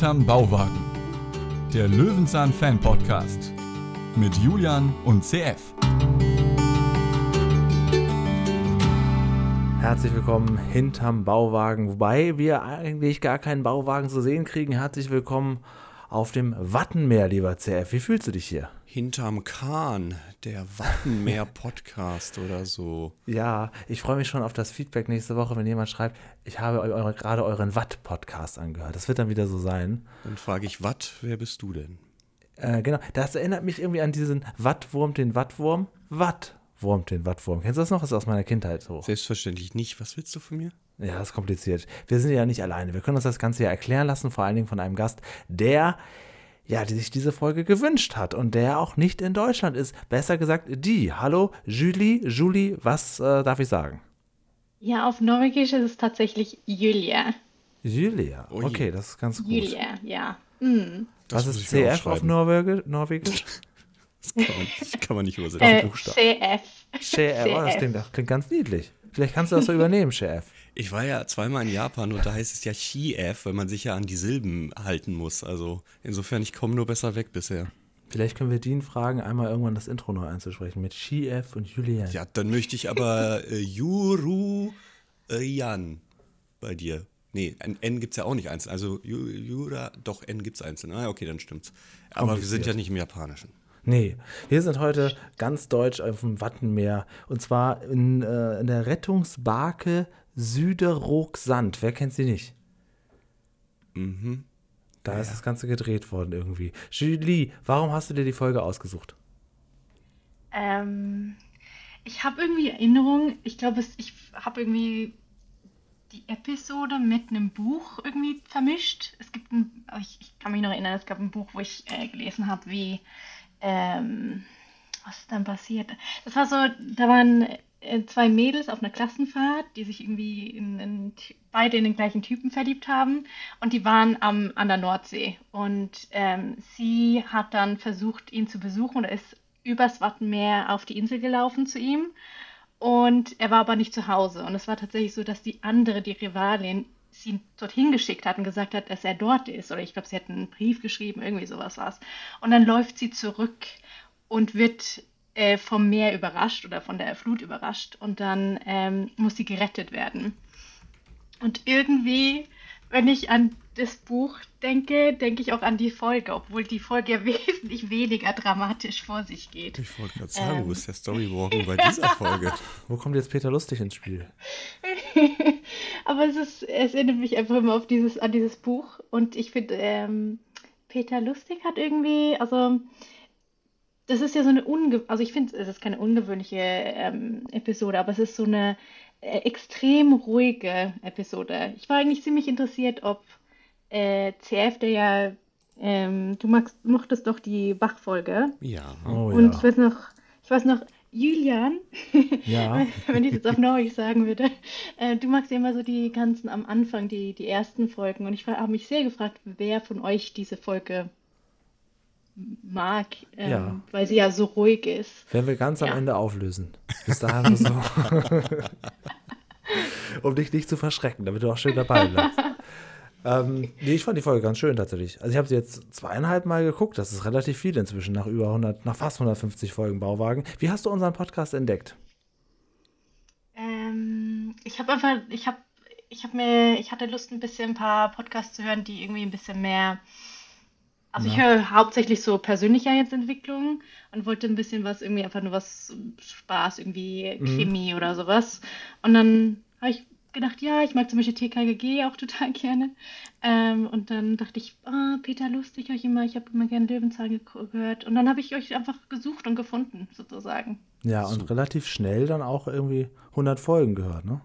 Hinterm Bauwagen. Der Löwenzahn Fan Podcast mit Julian und CF. Herzlich willkommen hinterm Bauwagen, wobei wir eigentlich gar keinen Bauwagen zu sehen kriegen. Herzlich willkommen auf dem Wattenmeer, lieber CF. Wie fühlst du dich hier? Hinterm Kahn, der Wattenmeer-Podcast oder so. Ja, ich freue mich schon auf das Feedback nächste Woche, wenn jemand schreibt, ich habe eure, gerade euren Watt-Podcast angehört. Das wird dann wieder so sein. Dann frage ich, Watt, wer bist du denn? Äh, genau, das erinnert mich irgendwie an diesen Wattwurm, den Wattwurm. Wattwurm, den Wattwurm. Kennst du das noch? Das ist aus meiner Kindheit so. Selbstverständlich nicht. Was willst du von mir? Ja, das ist kompliziert. Wir sind ja nicht alleine. Wir können uns das Ganze ja erklären lassen, vor allen Dingen von einem Gast, der ja, die sich diese Folge gewünscht hat und der auch nicht in Deutschland ist. Besser gesagt, die. Hallo, Julie, Julie, was äh, darf ich sagen? Ja, auf Norwegisch ist es tatsächlich Julia. Julia, okay, das ist ganz gut. Julia, ja. Mm. Was Das ist CF auf. Norwegi Norwegisch? Das kann man, das kann man nicht übersetzen. Äh. CF. Chef, oh, das klingt, das klingt ganz niedlich. Vielleicht kannst du das so übernehmen, Chef. Ich war ja zweimal in Japan und da heißt es ja Chi-F, weil man sich ja an die Silben halten muss. Also insofern, ich komme nur besser weg bisher. Vielleicht können wir Dean fragen, einmal irgendwann das Intro neu einzusprechen mit Chef und Julian. Ja, dann möchte ich aber äh, Juru Jan bei dir. Nee, ein N gibt es ja auch nicht einzeln. Also Ju- Jura, doch, N gibt es einzeln. Ah, okay, dann stimmt's. Aber wir sind ja nicht im Japanischen. Nee, wir sind heute ganz deutsch auf dem Wattenmeer. Und zwar in, äh, in der Rettungsbarke Süderoog-Sand. Wer kennt sie nicht? Mhm. Da ist das Ganze gedreht worden irgendwie. Julie, warum hast du dir die Folge ausgesucht? Ähm, ich habe irgendwie Erinnerung, ich glaube, ich habe irgendwie die Episode mit einem Buch irgendwie vermischt. Es gibt ein, ich, ich kann mich noch erinnern, es gab ein Buch, wo ich äh, gelesen habe, wie, ähm, was ist dann passiert? Das war so, da waren zwei Mädels auf einer Klassenfahrt, die sich irgendwie in, in, beide in den gleichen Typen verliebt haben und die waren am, an der Nordsee und ähm, sie hat dann versucht, ihn zu besuchen oder ist übers Wattenmeer auf die Insel gelaufen zu ihm und er war aber nicht zu Hause. Und es war tatsächlich so, dass die andere, die Rivalin, sie dorthin geschickt hat und gesagt hat, dass er dort ist. Oder ich glaube, sie hat einen Brief geschrieben, irgendwie sowas war es. Und dann läuft sie zurück und wird äh, vom Meer überrascht oder von der Flut überrascht. Und dann ähm, muss sie gerettet werden. Und irgendwie, wenn ich an das Buch denke, denke ich auch an die Folge, obwohl die Folge ja wesentlich weniger dramatisch vor sich geht. Ich wollte gerade sagen, Ähm. wo ist der Storybogen bei dieser Folge? Wo kommt jetzt Peter Lustig ins Spiel? Aber es ist, es erinnert mich einfach immer auf dieses, an dieses Buch. Und ich finde, ähm, Peter Lustig hat irgendwie, also das ist ja so eine unge, also ich finde, es ist keine ungewöhnliche ähm, Episode, aber es ist so eine äh, extrem ruhige Episode. Ich war eigentlich ziemlich interessiert, ob äh, CF, der ja, ähm, du magst, mochtest doch die Bach-Folge. Ja. Oh Und ich ja. weiß noch, ich weiß noch, Julian, Ja. wenn ich es jetzt auf Norwegisch sagen würde, äh, du magst ja immer so die ganzen am Anfang, die, die ersten Folgen. Und ich habe mich sehr gefragt, wer von euch diese Folge mag, ähm, Ja. weil sie ja so ruhig ist. Werden wir ganz am Ja. Ende auflösen. Bis dahin so. um dich nicht zu verschrecken, damit du auch schön dabei bleibst. ähm, nee, ich fand die Folge ganz schön tatsächlich. Also ich habe sie jetzt zweieinhalb Mal geguckt. Das ist relativ viel inzwischen nach über 100, nach fast 150 Folgen Bauwagen. Wie hast du unseren Podcast entdeckt? Ähm, ich habe einfach, ich habe, ich habe mir, ich hatte Lust, ein bisschen ein paar Podcasts zu hören, die irgendwie ein bisschen mehr. Also ich höre hauptsächlich so Persönlichkeitsentwicklung und wollte ein bisschen was, irgendwie einfach nur was Spaß, irgendwie Krimi oder sowas. Und dann habe ich gedacht, ja, ich mag zum Beispiel TKGG auch total gerne. Ähm, und dann dachte ich, ah, Peter Lustig, euch immer, ich habe immer gerne Löwenzahn gehört. Und dann habe ich euch einfach gesucht und gefunden, sozusagen. Ja, und relativ schnell dann auch irgendwie 100 Folgen gehört, ne?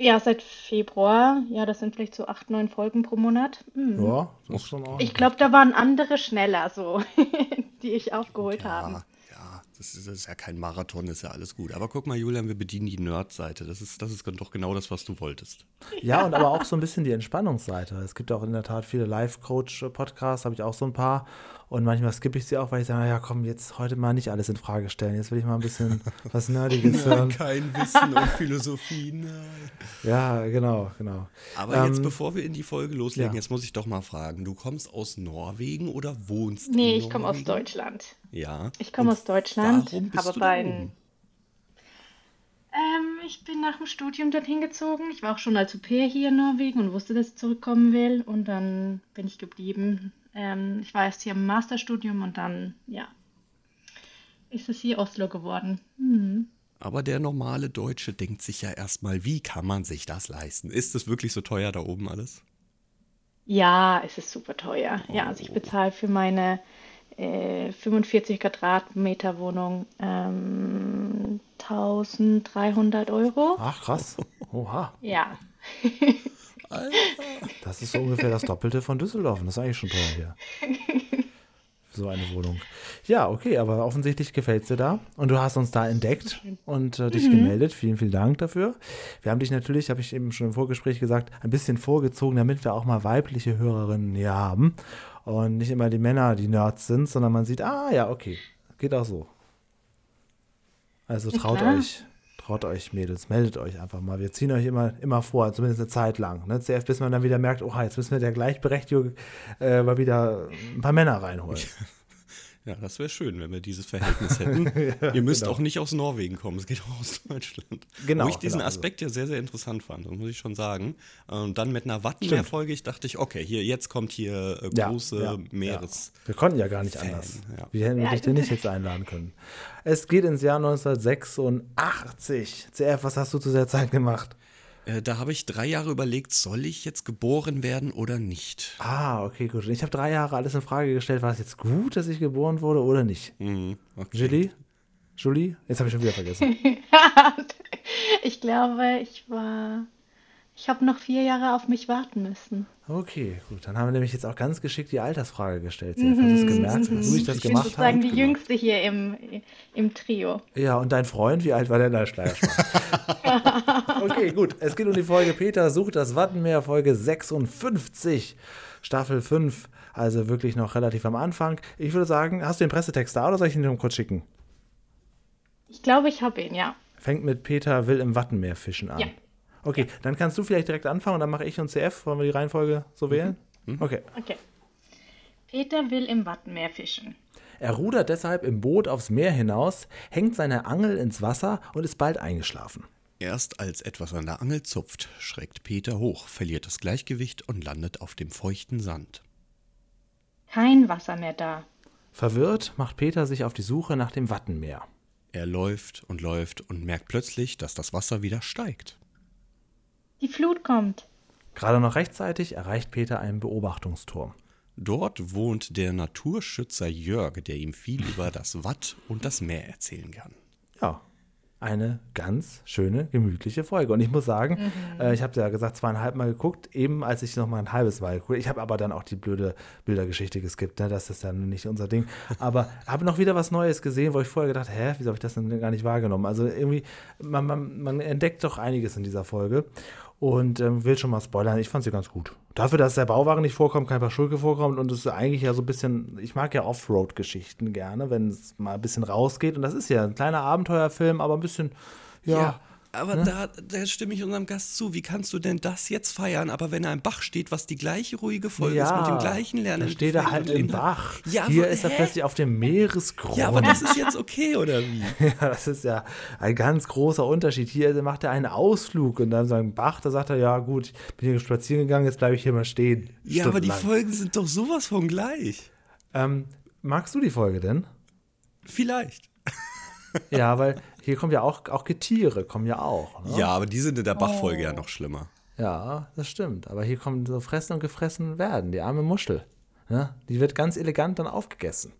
Ja, seit Februar. Ja, das sind vielleicht so acht, neun Folgen pro Monat. Hm. Ja, das ist schon auch. Ich glaube, da waren andere schneller so, die ich aufgeholt habe. Ja, ja das, ist, das ist ja kein Marathon, ist ja alles gut. Aber guck mal, Julian, wir bedienen die Nerd-Seite. Das ist, das ist doch genau das, was du wolltest. Ja, und aber auch so ein bisschen die Entspannungsseite. Es gibt auch in der Tat viele Life-Coach-Podcasts, habe ich auch so ein paar. Und manchmal skippe ich sie auch, weil ich sage, ja komm, jetzt heute mal nicht alles in Frage stellen. Jetzt will ich mal ein bisschen was Nerdiges hören. Kein Wissen und Philosophie, nein. Ja, genau, genau. Aber jetzt, Ähm, bevor wir in die Folge loslegen, ja. jetzt muss ich doch mal fragen, du kommst aus Norwegen oder wohnst Nee, in ich komme aus Norwegen? Deutschland. Ja. Ich komme aus Deutschland, Warum bist aber du bei oben? Ähm, ich bin nach dem Studium dorthin gezogen. Ich war auch schon als Au-pair hier in Norwegen und wusste, dass ich zurückkommen will. Und dann bin ich geblieben. Ähm, ich war erst hier im Masterstudium und dann, ja, ist es hier Oslo geworden. Hm. Aber der normale Deutsche denkt sich ja erstmal, wie kann man sich das leisten? Ist es wirklich so teuer da oben alles? Ja, es ist super teuer. Ja, also ich bezahle für meine äh, 45 Quadratmeter Wohnung ähm, 1300 Euro. Ach, krass. Oha. Ja. Das ist so ungefähr das Doppelte von Düsseldorf. Das ist eigentlich schon teuer hier. So eine Wohnung. Ja, okay, aber offensichtlich gefällt es dir da. Und du hast uns da entdeckt und äh, dich gemeldet. Vielen, vielen Dank dafür. Wir haben dich natürlich, habe ich eben schon im Vorgespräch gesagt, ein bisschen vorgezogen, damit wir auch mal weibliche Hörerinnen hier haben. Und nicht immer die Männer, die Nerds sind, sondern man sieht, ah ja, okay, geht auch so. Also Ja, traut klar. euch, traut euch, Mädels, meldet euch einfach mal. Wir ziehen euch immer, immer vor, zumindest eine Zeit lang. Ne? Zuerst, bis man dann wieder merkt, oh, jetzt müssen wir der Gleichberechtigung äh, mal wieder ein paar Männer reinholen. Ja, das wäre schön, wenn wir dieses Verhältnis hätten. Ihr müsst genau. auch nicht aus Norwegen kommen, es geht auch aus Deutschland. Genau, Wo ich diesen genau, also- Aspekt ja sehr, sehr interessant fand, das muss ich schon sagen. Und dann mit einer Wattenmeer-Folge, ich dachte ich, okay, hier, jetzt kommt hier äh, Ja, große ja, Meeres. Wir konnten ja gar nicht Fan, anders. ja. Wir hätten Ja, dich denn nicht jetzt einladen können. Es geht ins Jahr 1986. CF, was hast du zu der Zeit gemacht? Äh, da habe ich drei Jahre überlegt, soll ich jetzt geboren werden oder nicht? Ah, okay, gut. Ich habe drei Jahre alles in Frage gestellt. War es jetzt gut, dass ich geboren wurde oder nicht? Mhm, okay. Julie? Julie? Jetzt habe ich schon wieder vergessen. Ich glaube, ich war. Ich habe noch vier Jahre auf mich warten müssen. Okay, gut. Dann haben wir nämlich jetzt auch ganz geschickt die Altersfrage gestellt. CF. Hast du es gemerkt, wie ich das Ich bin gemacht sozusagen habe? die gemacht. Jüngste hier im, im Trio. Ja, und dein Freund, wie alt war der? Nein, Schleier Spaß. Okay, gut. Es geht um die Folge Peter sucht das Wattenmeer, Folge 56, Staffel 5. Also wirklich noch relativ am Anfang. Ich würde sagen, hast du den Pressetext da oder soll ich ihn nur kurz schicken? Ich glaube, ich habe ihn, ja. Fängt mit Peter will im Wattenmeer fischen an. Ja. Okay, dann kannst du vielleicht direkt anfangen und dann mache ich und CF. Wollen wir die Reihenfolge so wählen? Okay. Okay. Peter will im Wattenmeer fischen. Er rudert deshalb im Boot aufs Meer hinaus, hängt seine Angel ins Wasser und ist bald eingeschlafen. Erst als etwas an der Angel zupft, schreckt Peter hoch, verliert das Gleichgewicht und landet auf dem feuchten Sand. Kein Wasser mehr da. Verwirrt macht Peter sich auf die Suche nach dem Wattenmeer. Er läuft und läuft und merkt plötzlich, dass das Wasser wieder steigt. Die Flut kommt. Gerade noch rechtzeitig erreicht Peter einen Beobachtungsturm. Dort wohnt der Naturschützer Jörg, der ihm viel über das Watt und das Meer erzählen kann. Ja, eine ganz schöne, gemütliche Folge. Und ich muss sagen, äh, ich habe ja gesagt, zweieinhalb Mal geguckt, eben als ich noch mal ein halbes Mal geguckt. Ich habe aber dann auch die blöde Bildergeschichte geskippt, ne? das ist dann nicht unser Ding. Aber habe noch wieder was Neues gesehen, wo ich vorher gedacht, hä, wieso habe ich das denn gar nicht wahrgenommen? Also irgendwie, man, man, man entdeckt doch einiges in dieser Folge. Und ähm, will schon mal spoilern, ich fand sie ganz gut. Dafür, dass der Bauwagen nicht vorkommt, kein paar Schulke vorkommt und es ist eigentlich ja so ein bisschen, ich mag ja Offroad-Geschichten gerne, wenn es mal ein bisschen rausgeht. Und das ist ja ein kleiner Abenteuerfilm, aber ein bisschen, ja. Aber da, da stimme ich unserem Gast zu. Wie kannst du denn das jetzt feiern? Aber wenn er im Bach steht, was die gleiche ruhige Folge ist, mit dem gleichen Lernen. Da steht er halt im Bach. Ja, Hier aber- ist er hä? plötzlich auf dem Meeresgrund. Ja, aber das ist jetzt okay, oder wie? Ja, das ist ja ein ganz großer Unterschied. Hier macht er einen Ausflug und dann so ein Bach, da sagt er, ja gut, ich bin hier spazieren gegangen, jetzt bleibe ich hier mal stehen. Ja, aber die. Folgen sind doch sowas von gleich. Ähm, magst du die Folge denn? Vielleicht. Ja, weil hier kommen ja auch, auch Getiere, kommen ja auch. Ne? Ja, aber die sind in der Bachfolge ja noch schlimmer. Ja, das stimmt. Aber hier kommen so fressen und gefressen werden, die arme Muschel. Ne? Die wird ganz elegant dann aufgegessen.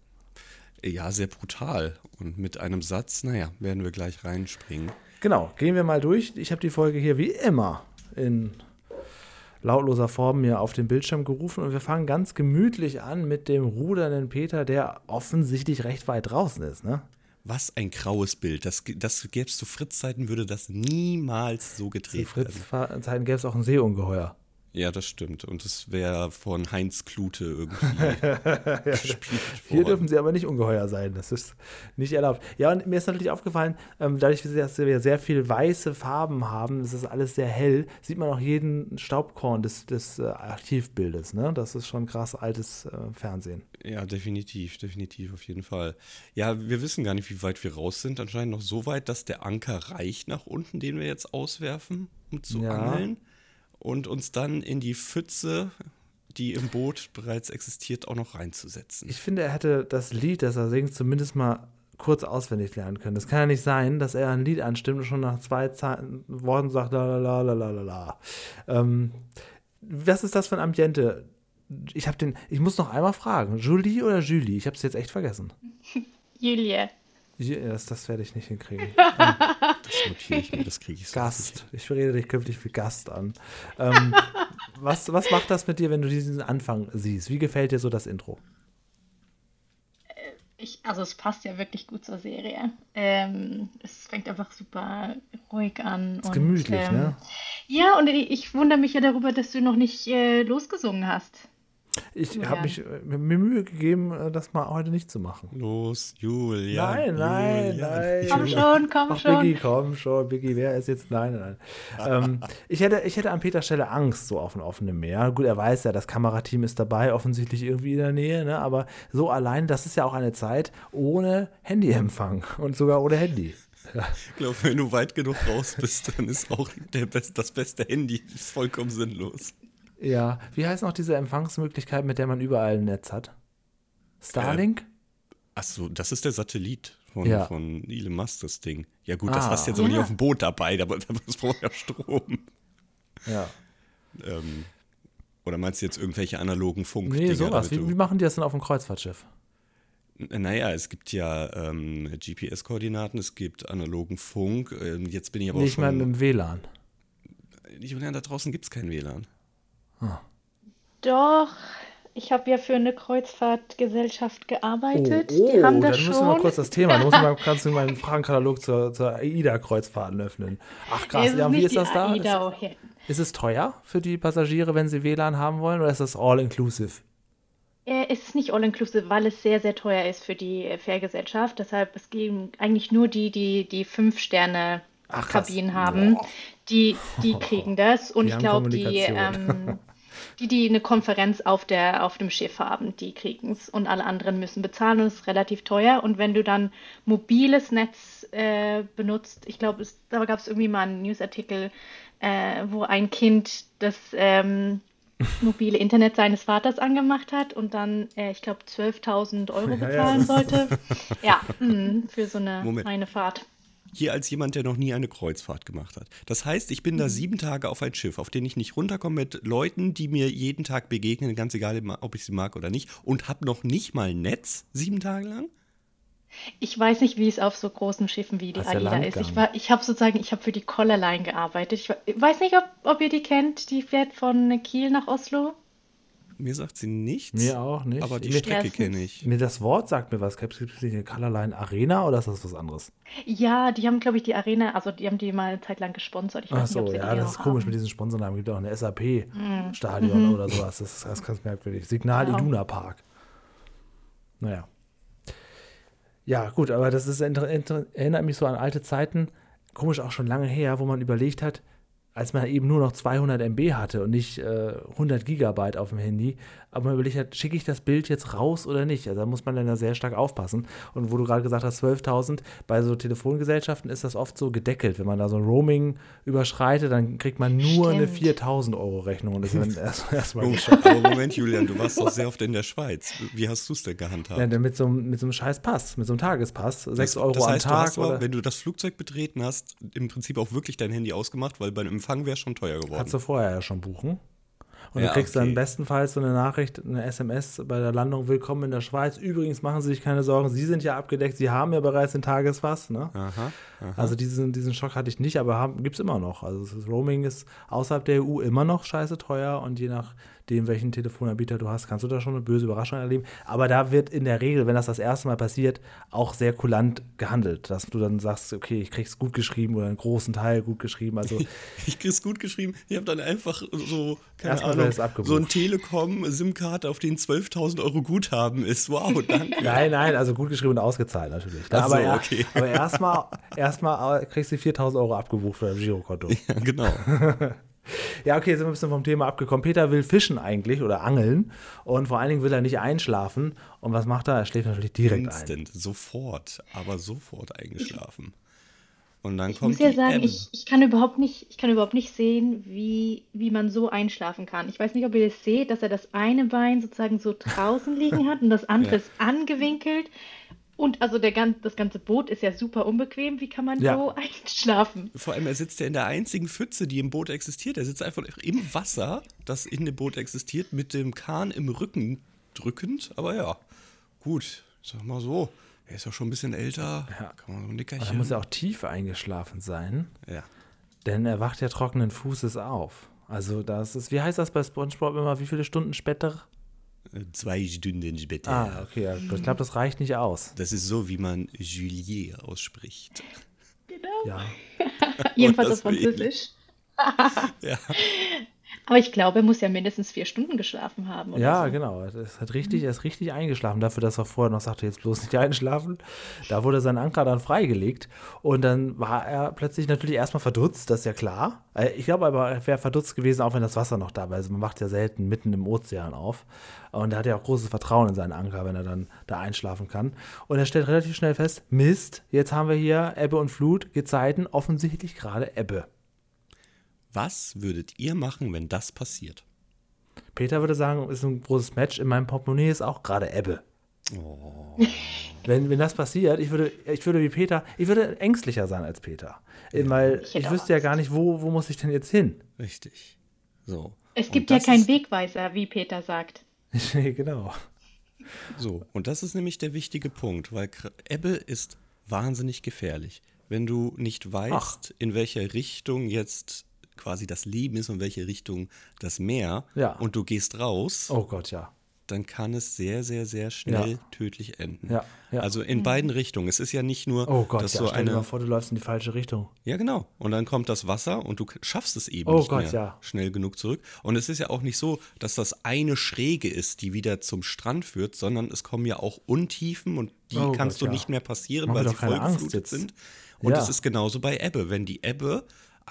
Ja, sehr brutal. Und mit einem Satz, naja, werden wir gleich reinspringen. Genau, gehen wir mal durch. Ich habe die Folge hier wie immer in lautloser Form mir auf den Bildschirm gerufen und wir fangen ganz gemütlich an mit dem rudernden Peter, der offensichtlich recht weit draußen ist. Ne? Was ein graues Bild. Das, das gäbe es zu Fritz-Zeiten, würde das niemals so Zu gedreht werden. Fritz-Zeiten gäbe es auch ein Seeungeheuer. Ja, das stimmt. Und es wäre von Heinz Klute irgendwie gespielt Hier dürfen sie aber nicht ungeheuer sein. Das ist nicht erlaubt. Ja, und mir ist natürlich aufgefallen, ähm, dadurch, dass wir sehr viel weiße Farben haben, es ist alles sehr hell, sieht man auch jeden Staubkorn des, des äh, Archivbildes. Ne? Das ist schon krass altes äh, Fernsehen. Ja, definitiv, definitiv, auf jeden Fall. Ja, wir wissen gar nicht, wie weit wir raus sind. Anscheinend noch so weit, dass der Anker reicht nach unten, den wir jetzt auswerfen, um zu Ja. angeln. Und uns dann in die Pfütze, die im Boot bereits existiert, auch noch reinzusetzen. Ich finde, er hätte das Lied, das er singt, zumindest mal kurz auswendig lernen können. Das kann ja nicht sein, dass er ein Lied anstimmt und schon nach zwei Ze Worten sagt, la la la la la la. Ähm, was ist das für ein Ambiente? Ich habe den, ich muss noch einmal fragen, Julie oder Julie? Ich habe es jetzt echt vergessen. Julia. Das, das werde ich nicht hinkriegen. Das notiere ich mir, das kriege ich so Gast. Ich rede dich künftig für Gast an. Ähm, was, was macht das mit dir, wenn du diesen Anfang siehst? Wie gefällt dir so das Intro? Ich, also es passt ja wirklich gut zur Serie. Ähm, es fängt einfach super ruhig an. Ist gemütlich, ähm, ne? Ja, und ich, ich wundere mich ja darüber, dass du noch nicht äh, losgesungen hast. Ich Ja. habe mich äh, mir Mühe gegeben, äh, das mal heute nicht zu machen. Los, Julia. Nein, nein, Julia. nein. Komm schon, komm Ach, schon. Biggie, komm schon, Biggie, wer ist jetzt? Nein, nein. ähm, ich, hätte, ich hätte an Peters Stelle Angst, so auf dem offenen Meer. Gut, er weiß ja, das Kamerateam ist dabei, offensichtlich irgendwie in der Nähe, ne? aber so allein, das ist ja auch eine Zeit ohne Handyempfang und sogar ohne Handy. Ich glaube, wenn du weit genug raus bist, dann ist auch der best, das beste Handy vollkommen sinnlos. Ja, wie heißt noch diese Empfangsmöglichkeit, mit der man überall ein Netz hat? Starlink? Achso, das ist der Satellit von, Ja. von Elon Musk, das Ding. Ja gut, das Ah. hast du jetzt aber nicht Ja. auf dem Boot dabei, da, das braucht ja Strom. Ja. Ähm, oder meinst du jetzt irgendwelche analogen Funk? Nee, sowas. Wie, wie machen die das denn auf dem Kreuzfahrtschiff? Naja, es gibt ja ähm, GPS-Koordinaten, es gibt analogen Funk. Ähm, jetzt bin ich aber Nee, auch ich meine mit schon. dem WLAN. Ich meine, da draußen gibt es kein WLAN. Doch, ich habe ja für eine Kreuzfahrtgesellschaft Oh, gearbeitet. Die haben das dann müssen wir mal kurz das Thema. Dann muss mal, kannst du meinen Fragenkatalog zur, zur AIDA-Kreuzfahrten öffnen. Ach krass, ja, wie ist das da? AIDA, Ist, oh, ist es teuer für die Passagiere, wenn sie WLAN haben wollen, oder ist das all-inclusive? Äh, Es ist nicht all-inclusive, weil es sehr, sehr teuer ist für die äh, Fährgesellschaft. Deshalb, es gehen eigentlich nur die, die die fünf Sterne Ach, krass. Kabinen haben, Boah. die, die kriegen das. Und Die ich glaube, die, ähm, die, die eine Konferenz auf der, auf dem Schiff haben, die kriegen es. Und alle anderen müssen bezahlen und es ist relativ teuer. Und wenn du dann mobiles Netz äh, benutzt, ich glaube, da gab es irgendwie mal einen Newsartikel, äh, wo ein Kind das ähm, mobile Internet seines Vaters angemacht hat und dann, äh, ich glaube, 12.000 Euro Ja, ja, bezahlen das- sollte. Ja, mh, für so eine Moment. eine Fahrt. Hier als jemand, der noch nie eine Kreuzfahrt gemacht hat. Das heißt, ich bin Mhm. da sieben Tage auf ein Schiff, auf dem ich nicht runterkomme mit Leuten, die mir jeden Tag begegnen, ganz egal, ob ich sie mag oder nicht, und habe noch nicht mal Netz sieben Tage lang. Ich weiß nicht, wie es auf so großen Schiffen wie die ja AIDA ist. Ich war, ich habe sozusagen, ich habe für die Collarline gearbeitet. Ich weiß nicht, ob, ob ihr die kennt. Die fährt von Kiel nach Oslo. Mir sagt sie nichts. Mir auch nicht. Aber die Mir- Strecke Ja, kenne ich. Nee, das Wort sagt mir was. Gibt es nicht eine Colorline Arena oder ist das was anderes? Ja, die haben, glaube ich, die Arena, also die haben die mal eine Zeit lang gesponsert. Ich Ach weiß nicht, ob so, sie ja, die das ist komisch mit haben. diesen Sponsornamen. Gibt auch eine Mhm. SAP-Stadion oder sowas. Das ist ganz, ganz merkwürdig. Signal Genau. Iduna Park. Naja. Ja, gut, aber das ist, erinnert mich so an alte Zeiten. Komisch auch schon lange her, wo man überlegt hat, als man eben nur noch 200 MB hatte und nicht äh, 100 Gigabyte auf dem Handy, aber man überlegt hat, schicke ich das Bild jetzt raus oder nicht? Also da muss man dann ja sehr stark aufpassen. Und wo du gerade gesagt hast, 12.000, bei so Telefongesellschaften ist das oft so gedeckelt. Wenn man da so ein Roaming überschreitet, dann kriegt man nur eine Stimmt. 4.000 Euro Rechnung und das ist dann erst- erstmal Oh, geschafft. aber Moment, Julian, du warst doch sehr oft in der Schweiz. Wie hast du es denn gehandhabt? Ja, mit so, einem- mit so einem scheiß Pass, mit so einem Tagespass, 6 Das- Euro das heißt, am du Tag. hast aber, wenn du das Flugzeug betreten hast, im Prinzip auch wirklich dein Handy ausgemacht, weil beim Empfang wäre schon teuer geworden. Kannst du vorher ja schon buchen. Und Ja, du kriegst okay. dann bestenfalls so eine Nachricht, eine SMS bei der Landung, willkommen in der Schweiz. Übrigens machen Sie sich keine Sorgen, Sie sind ja abgedeckt, Sie haben ja bereits den Tagespass. Ne? Aha, aha. Also diesen, diesen Schock hatte ich nicht, aber gibt es immer noch. Also das Roaming ist außerhalb der EU immer noch scheiße teuer und je nach nachdem welchen Telefonanbieter du hast, kannst du da schon eine böse Überraschung erleben. Aber da wird in der Regel, wenn das das erste Mal passiert, auch sehr kulant gehandelt, dass du dann sagst, okay, ich krieg's gut geschrieben oder einen großen Teil gut geschrieben. Also Ich krieg's gut geschrieben. Ich habe dann einfach so, keine Ahnung, so ein Telekom-SIM-Karte, auf den 12.000 Euro Guthaben ist. Wow, danke. Nein, nein, also gut geschrieben und ausgezahlt natürlich. Ach so, aber er- okay. aber erstmal erstmal kriegst du 4000 Euro abgebucht für dein Girokonto. Ja, genau. Ja, okay, sind wir ein bisschen vom Thema abgekommen. Peter will fischen eigentlich oder angeln und vor allen Dingen will er nicht einschlafen. Und was macht er? Er schläft natürlich direkt ein. Instant, sofort, aber sofort eingeschlafen. Und dann Ich kommt muss ja sagen, ich, ich, kann überhaupt nicht, ich kann überhaupt nicht sehen, wie, wie man so einschlafen kann. Ich weiß nicht, ob ihr das seht, dass er das eine Bein sozusagen so draußen liegen hat und das andere Ja. ist angewinkelt. Und also der, gan- das ganze Boot ist ja super unbequem. Wie kann man Ja. so einschlafen? Vor allem, er sitzt ja in der einzigen Pfütze, die im Boot existiert. Er sitzt einfach im Wasser, das in dem Boot existiert, mit dem Kahn im Rücken drückend. Aber ja, gut, sag mal so. Er ist ja schon ein bisschen älter. Ja. Kann man so ein Er Nickerchen. muss ja auch tief eingeschlafen sein, ja. denn er wacht ja trockenen Fußes auf. Also das ist, wie heißt das bei SpongeBob immer, wie viele Stunden später? Zwei Stunden später. Ah, okay, ja, ich glaube, das reicht nicht aus. Das ist so, wie man Juliet ausspricht. Genau. Ja, Jedenfalls das auf. Französisch. Ja. Aber ich glaube, er muss ja mindestens vier Stunden geschlafen haben. Ja so. genau. Er ist, halt richtig, er ist richtig eingeschlafen. Dafür, dass er vorher noch sagte, jetzt bloß nicht einschlafen. Da wurde sein Anker dann freigelegt. Und dann war er plötzlich natürlich erstmal verdutzt, das ist ja klar. Äh, Ich glaube aber, er wäre verdutzt gewesen, auch wenn das Wasser noch da war. Also man macht ja selten mitten im Ozean auf. Und er hat ja auch großes Vertrauen in seinen Anker, wenn er dann da einschlafen kann. Und er stellt relativ schnell fest, Mist, jetzt haben wir hier Ebbe und Flut, Gezeiten, offensichtlich gerade Ebbe. Was würdet ihr machen, wenn das passiert? Peter würde sagen, ist ein großes Match. In meinem Portemonnaie ist auch gerade Ebbe. Wenn, wenn das passiert, ich würde, ich würde wie Peter, ich würde ängstlicher sein als Peter. Weil ich, wüsste ja gar nicht, wo, wo muss ich denn jetzt hin? Richtig. So. Es gibt ja keinen ist- Wegweiser, wie Peter sagt. genau. So, und das ist nämlich der wichtige Punkt, weil Ebbe ist wahnsinnig gefährlich. Wenn du nicht weißt, in welcher Richtung jetzt quasi das Leben ist und welche Richtung das Meer Ja. und du gehst raus, Oh Gott, ja. dann kann es sehr, sehr, sehr schnell Ja. tödlich enden. Ja, ja. Also in beiden Richtungen. Es ist ja nicht nur, Oh Gott, dass ja. so Stell dir mal eine. vor, du läufst in die falsche Richtung. Ja, genau. Und dann kommt das Wasser und du schaffst es eben Oh nicht Gott, mehr schnell genug zurück. Und es ist ja auch nicht so, dass das eine Schräge ist, die wieder zum Strand führt, sondern es kommen ja auch Untiefen und die Oh kannst Gott, du nicht mehr passieren, Mach weil sie vollgeflutet sind. Und es ist genauso bei Ebbe. Wenn die Ebbe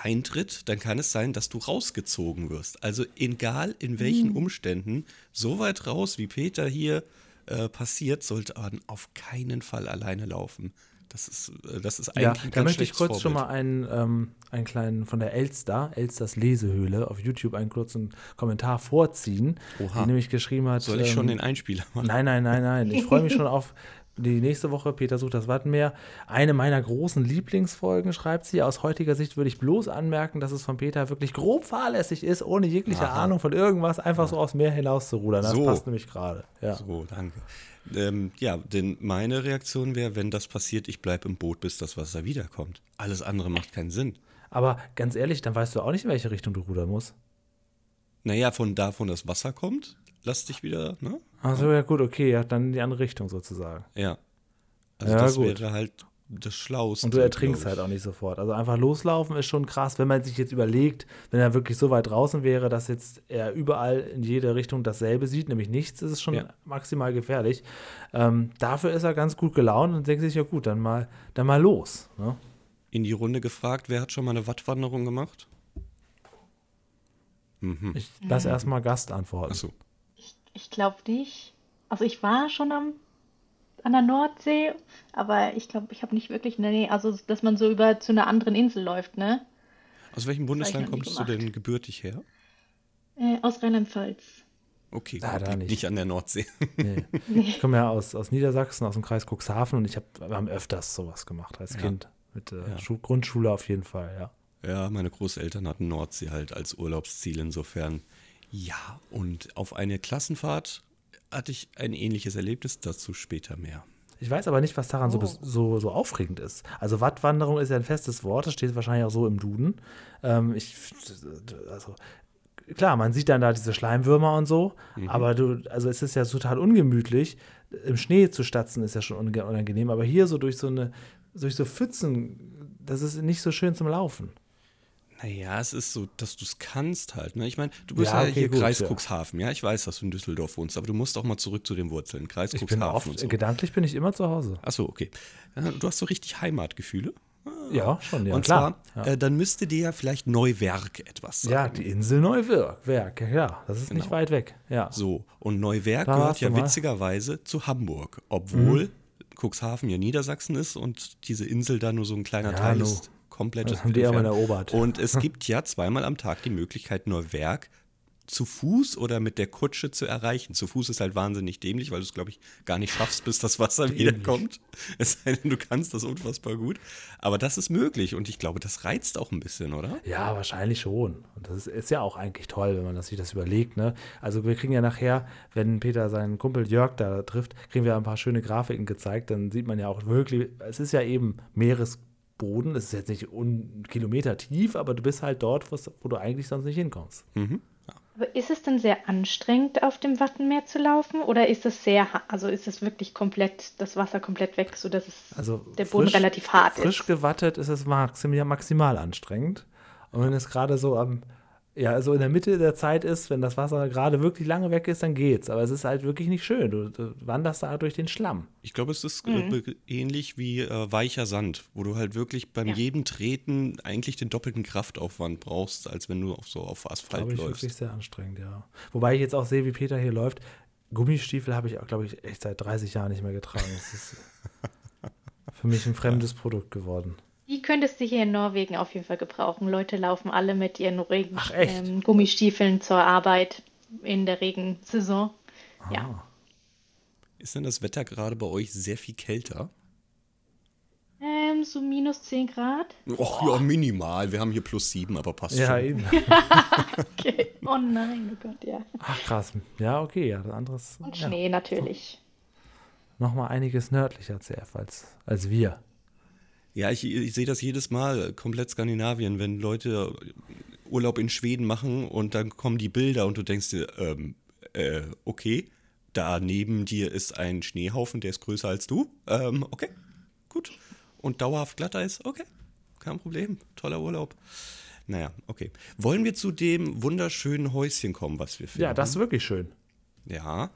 eintritt, dann kann es sein, dass du rausgezogen wirst. Also egal in welchen Umständen, so weit raus, wie Peter hier äh, passiert, sollte man auf keinen Fall alleine laufen. Das ist, äh, das ist Ja, eigentlich ein da möchte ich kurz schon Vorbild. mal einen, ähm, einen kleinen von der Elster, Elsters Lesehöhle, auf YouTube einen kurzen Kommentar vorziehen, Oha. die nämlich geschrieben hat. Soll ich schon ähm, den Einspieler machen? Nein, nein, nein, nein. Ich freue mich schon auf die nächste Woche. Peter sucht das Wattenmeer. Eine meiner großen Lieblingsfolgen, schreibt sie. Aus heutiger Sicht würde ich bloß anmerken, dass es von Peter wirklich grob fahrlässig ist, ohne jegliche Aha. Ahnung von irgendwas, einfach so aufs Meer hinaus zu rudern. Das So. passt nämlich gerade. Ja. So, danke. Ähm, ja, denn meine Reaktion wäre, wenn das passiert, ich bleibe im Boot, bis das Wasser wiederkommt. Alles andere macht keinen Sinn. Aber ganz ehrlich, dann weißt du auch nicht, in welche Richtung du rudern musst. Naja, von da, von das Wasser kommt, lass dich wieder, ne? Achso, ja gut, okay, ja, dann in die andere Richtung sozusagen. Ja. Also Ja, das gut. wäre halt das Schlauste. Und du ertrinkst halt auch nicht sofort. Also einfach loslaufen ist schon krass, wenn man sich jetzt überlegt, wenn er wirklich so weit draußen wäre, dass jetzt er überall in jede Richtung dasselbe sieht, nämlich nichts, ist es schon Ja. maximal gefährlich. Ähm, dafür ist er ganz gut gelaunt und denkt sich, ja gut, dann mal, dann mal los. Ne? In die Runde gefragt, wer hat schon mal eine Wattwanderung gemacht? Ich lass erstmal Gast antworten. Achso. Ich glaube nicht. Also ich war schon am, an der Nordsee, aber ich glaube, ich habe nicht wirklich, nee, also dass man so über zu einer anderen Insel läuft, ne? Aus welchem Bundesland kommst du denn gebürtig her? Äh, aus Rheinland-Pfalz. Okay, Ah, gut, da nicht. nicht an der Nordsee. Nee. Ich komme ja aus, aus Niedersachsen, aus dem Kreis Cuxhaven und ich hab, wir haben öfters sowas gemacht als Kind. Mit äh, Ja. Schu Grundschule auf jeden Fall, ja. Ja, meine Großeltern hatten Nordsee halt als Urlaubsziel insofern. Ja, und auf eine Klassenfahrt hatte ich ein ähnliches Erlebnis, dazu später mehr. Ich weiß aber nicht, was daran so, bes- so, so aufregend ist. Also Wattwanderung ist ja ein festes Wort, das steht wahrscheinlich auch so im Duden. Ähm, ich, also klar, man sieht dann da diese Schleimwürmer und so, mhm. aber du, also es ist ja total ungemütlich. Im Schnee zu statzen ist ja schon unangenehm, aber hier so durch so eine, durch so Pfützen, das ist nicht so schön zum Laufen. Naja, es ist so, dass du es kannst halt. Ne? Ich meine, du bist ja, ja okay, hier gut, Kreis Cuxhaven. Ja. ja. ich weiß, dass du in Düsseldorf wohnst, aber du musst auch mal zurück zu den Wurzeln. Kreis ich Cuxhaven. Bin oft, so. Gedanklich bin ich immer zu Hause. Achso, okay. Du hast so richtig Heimatgefühle. Ja, schon, ja. Und klar. zwar, ja. äh, dann müsste dir ja vielleicht Neuwerk etwas sagen. Ja, die Insel Neuwerk, ja, das ist genau. nicht weit weg. Ja. So, und Neuwerk da gehört ja witzigerweise zu Hamburg, obwohl mhm. Cuxhaven ja Niedersachsen ist und diese Insel da nur so ein kleiner ja, Teil no. ist. Komplett. Das haben die aber erobert. Und es gibt ja zweimal am Tag die Möglichkeit, Neuwerk zu Fuß oder mit der Kutsche zu erreichen. Zu Fuß ist halt wahnsinnig dämlich, weil du es, glaube ich, gar nicht schaffst, bis das Wasser wiederkommt. Es sei denn, du kannst das unfassbar gut. Aber das ist möglich und ich glaube, das reizt auch ein bisschen, oder? Ja, wahrscheinlich schon. Und das ist, ist ja auch eigentlich toll, wenn man das, sich das überlegt. Ne? Also wir kriegen ja nachher, wenn Peter seinen Kumpel Jörg da trifft, kriegen wir ein paar schöne Grafiken gezeigt. Dann sieht man ja auch wirklich, es ist ja eben Meeresboden. Es ist jetzt nicht un Kilometer tief, aber du bist halt dort, wo du eigentlich sonst nicht hinkommst. Mhm. Aber ist es denn sehr anstrengend, auf dem Wattenmeer zu laufen? Oder ist es sehr, also ist es wirklich komplett, das Wasser komplett weg, sodass es also der Boden frisch, relativ hart frisch ist? Frisch gewattet ist es maximal, maximal anstrengend. Und wenn es gerade so am ja, also in der Mitte der Zeit ist, wenn das Wasser gerade wirklich lange weg ist, dann geht's. Aber es ist halt wirklich nicht schön. Du, du wanderst da durch den Schlamm. Ich glaube, es ist mhm. ähnlich wie äh, weicher Sand, wo du halt wirklich beim ja. jedem Treten eigentlich den doppelten Kraftaufwand brauchst, als wenn du auf so auf Asphalt glaube ich läufst. wirklich sehr anstrengend, ja. Wobei ich jetzt auch sehe, wie Peter hier läuft. Gummistiefel habe ich, glaube ich, echt seit 30 Jahren nicht mehr getragen. Das ist für mich ein fremdes ja. Produkt geworden. Die könntest du hier in Norwegen auf jeden Fall gebrauchen. Leute laufen alle mit ihren Regen ähm, Gummistiefeln zur Arbeit in der Regensaison. Ah. Ja. Ist denn das Wetter gerade bei euch sehr viel kälter? Ähm, so minus 10 Grad. Och ja, minimal. Wir haben hier plus 7, aber passt ja, schon. Eben. okay. Oh nein, oh Gott, ja. Ach krass. Ja, okay, ja, anderes. Und Schnee ja. natürlich. So. Nochmal einiges nördlicher CF als, als wir. Ja, ich, ich sehe das jedes Mal, komplett Skandinavien, wenn Leute Urlaub in Schweden machen und dann kommen die Bilder und du denkst dir, ähm, äh, okay, da neben dir ist ein Schneehaufen, der ist größer als du. Ähm, okay, gut. Und dauerhaft glatter ist, okay, kein Problem, toller Urlaub. Naja, okay. Wollen wir zu dem wunderschönen Häuschen kommen, was wir finden? Ja, das ist wirklich schön. Ja.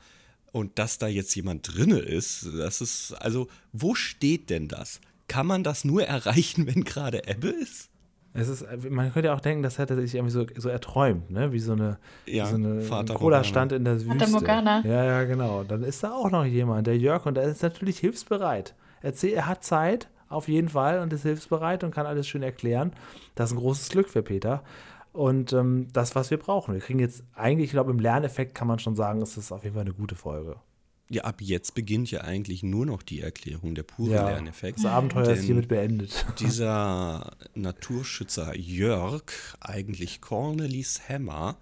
Und dass da jetzt jemand drinne ist, das ist, also, wo steht denn das? Kann man das nur erreichen, wenn gerade Ebbe ist? Es ist, man könnte ja auch denken, das hätte sich irgendwie so, so erträumt, ne? Wie so eine, ja, so eine Cola-Stand in der Wüste. Vater Morgana. Ja, ja, genau. Dann ist da auch noch jemand, der Jörg, und der ist natürlich hilfsbereit. Er, er hat Zeit, auf jeden Fall, und ist hilfsbereit und kann alles schön erklären. Das ist ein großes Glück für Peter. Und ähm, das, was wir brauchen. Wir kriegen jetzt eigentlich, ich glaube, im Lerneffekt kann man schon sagen, es ist auf jeden Fall eine gute Folge. Ja, ab jetzt beginnt ja eigentlich nur noch die Erklärung, der pure ja, Lerneffekt. Das Abenteuer Denn ist hiermit beendet. Dieser Naturschützer Jörg, eigentlich Cornelis Hammer,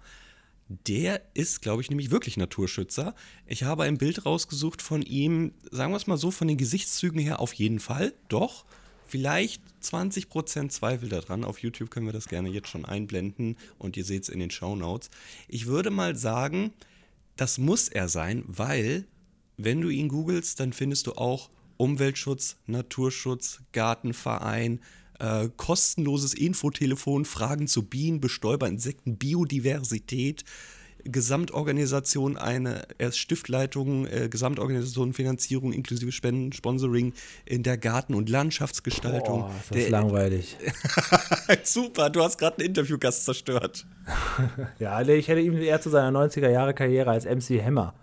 der ist, glaube ich, nämlich wirklich Naturschützer. Ich habe ein Bild rausgesucht von ihm, sagen wir es mal so, von den Gesichtszügen her auf jeden Fall, doch. Vielleicht 20% Zweifel daran. Auf YouTube können wir das gerne jetzt schon einblenden und ihr seht es in den Show Notes. Ich würde mal sagen, das muss er sein, weil wenn du ihn googelst, dann findest du auch Umweltschutz, Naturschutz, Gartenverein, äh, kostenloses Infotelefon, Fragen zu Bienen, Bestäuber, Insekten, Biodiversität, Gesamtorganisation, eine erst Stiftleitung, äh, Gesamtorganisation, Finanzierung inklusive Spenden, Sponsoring in der Garten- und Landschaftsgestaltung. Boah, ist das der, langweilig. Super, du hast gerade einen Interviewgast zerstört. ja, ich hätte ihm eher zu seiner 90er-Jahre-Karriere als MC Hammer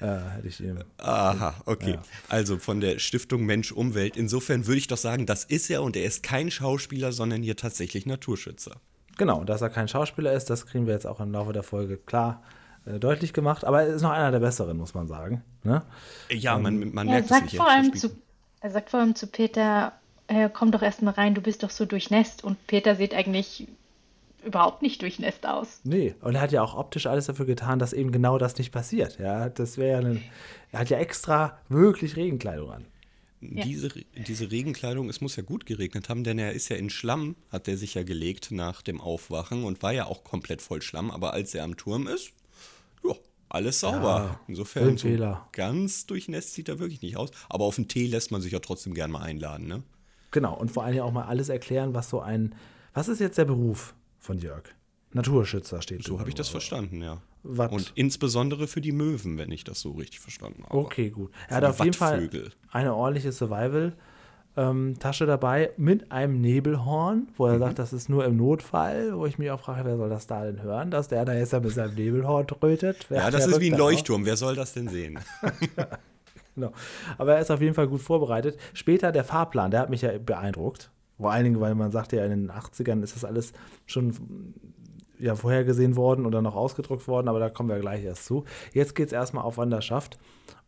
äh, hätte ich ihm. Aha, okay. Ja. Also von der Stiftung Mensch Umwelt. Insofern würde ich doch sagen, das ist er und er ist kein Schauspieler, sondern hier tatsächlich Naturschützer. Genau, dass er kein Schauspieler ist, das kriegen wir jetzt auch im Laufe der Folge klar äh, deutlich gemacht. Aber er ist noch einer der besseren, muss man sagen. Ne? Ja, man, ähm, man merkt es nicht. Vor allem zu, er sagt vor allem zu Peter, äh, komm doch erst mal rein, du bist doch so durchnässt. Und Peter sieht eigentlich überhaupt nicht durchnässt aus. Nee, und er hat ja auch optisch alles dafür getan, dass eben genau das nicht passiert. Ja, das wäre ja ein, er hat ja extra wirklich Regenkleidung an. Ja. diese, diese Regenkleidung, es muss ja gut geregnet haben, denn er ist ja in Schlamm, hat er sich ja gelegt nach dem Aufwachen und war ja auch komplett voll Schlamm. Aber als er am Turm ist, ja, alles sauber. Ja, Insofern so ganz durchnässt sieht er wirklich nicht aus. Aber auf einen Tee lässt man sich ja trotzdem gern mal einladen, ne? Genau, und vor Dingen auch mal alles erklären, was so ein. Was ist jetzt der Beruf von Jörg? Naturschützer steht So habe ich das oder? verstanden, ja. Wat? Und insbesondere für die Möwen, wenn ich das so richtig verstanden habe. Okay, gut. Er hat auf jeden Fall eine ordentliche Survival-Tasche dabei mit einem Nebelhorn, wo Mhm. er sagt, das ist nur im Notfall, wo ich mich auch frage, wer soll das da denn hören, dass der da jetzt mit seinem Nebelhorn trötet? Wer Ja, das ist wie ein da auch? Leuchtturm. Wer soll das denn sehen? Genau. Aber er ist auf jeden Fall gut vorbereitet. Später der Fahrplan, der hat mich ja beeindruckt. Vor allen Dingen, weil man sagt ja, in den 80ern ist das alles schon ja, vorhergesehen worden oder noch ausgedruckt worden, aber da kommen wir gleich erst zu. Jetzt geht es erstmal auf Wanderschaft.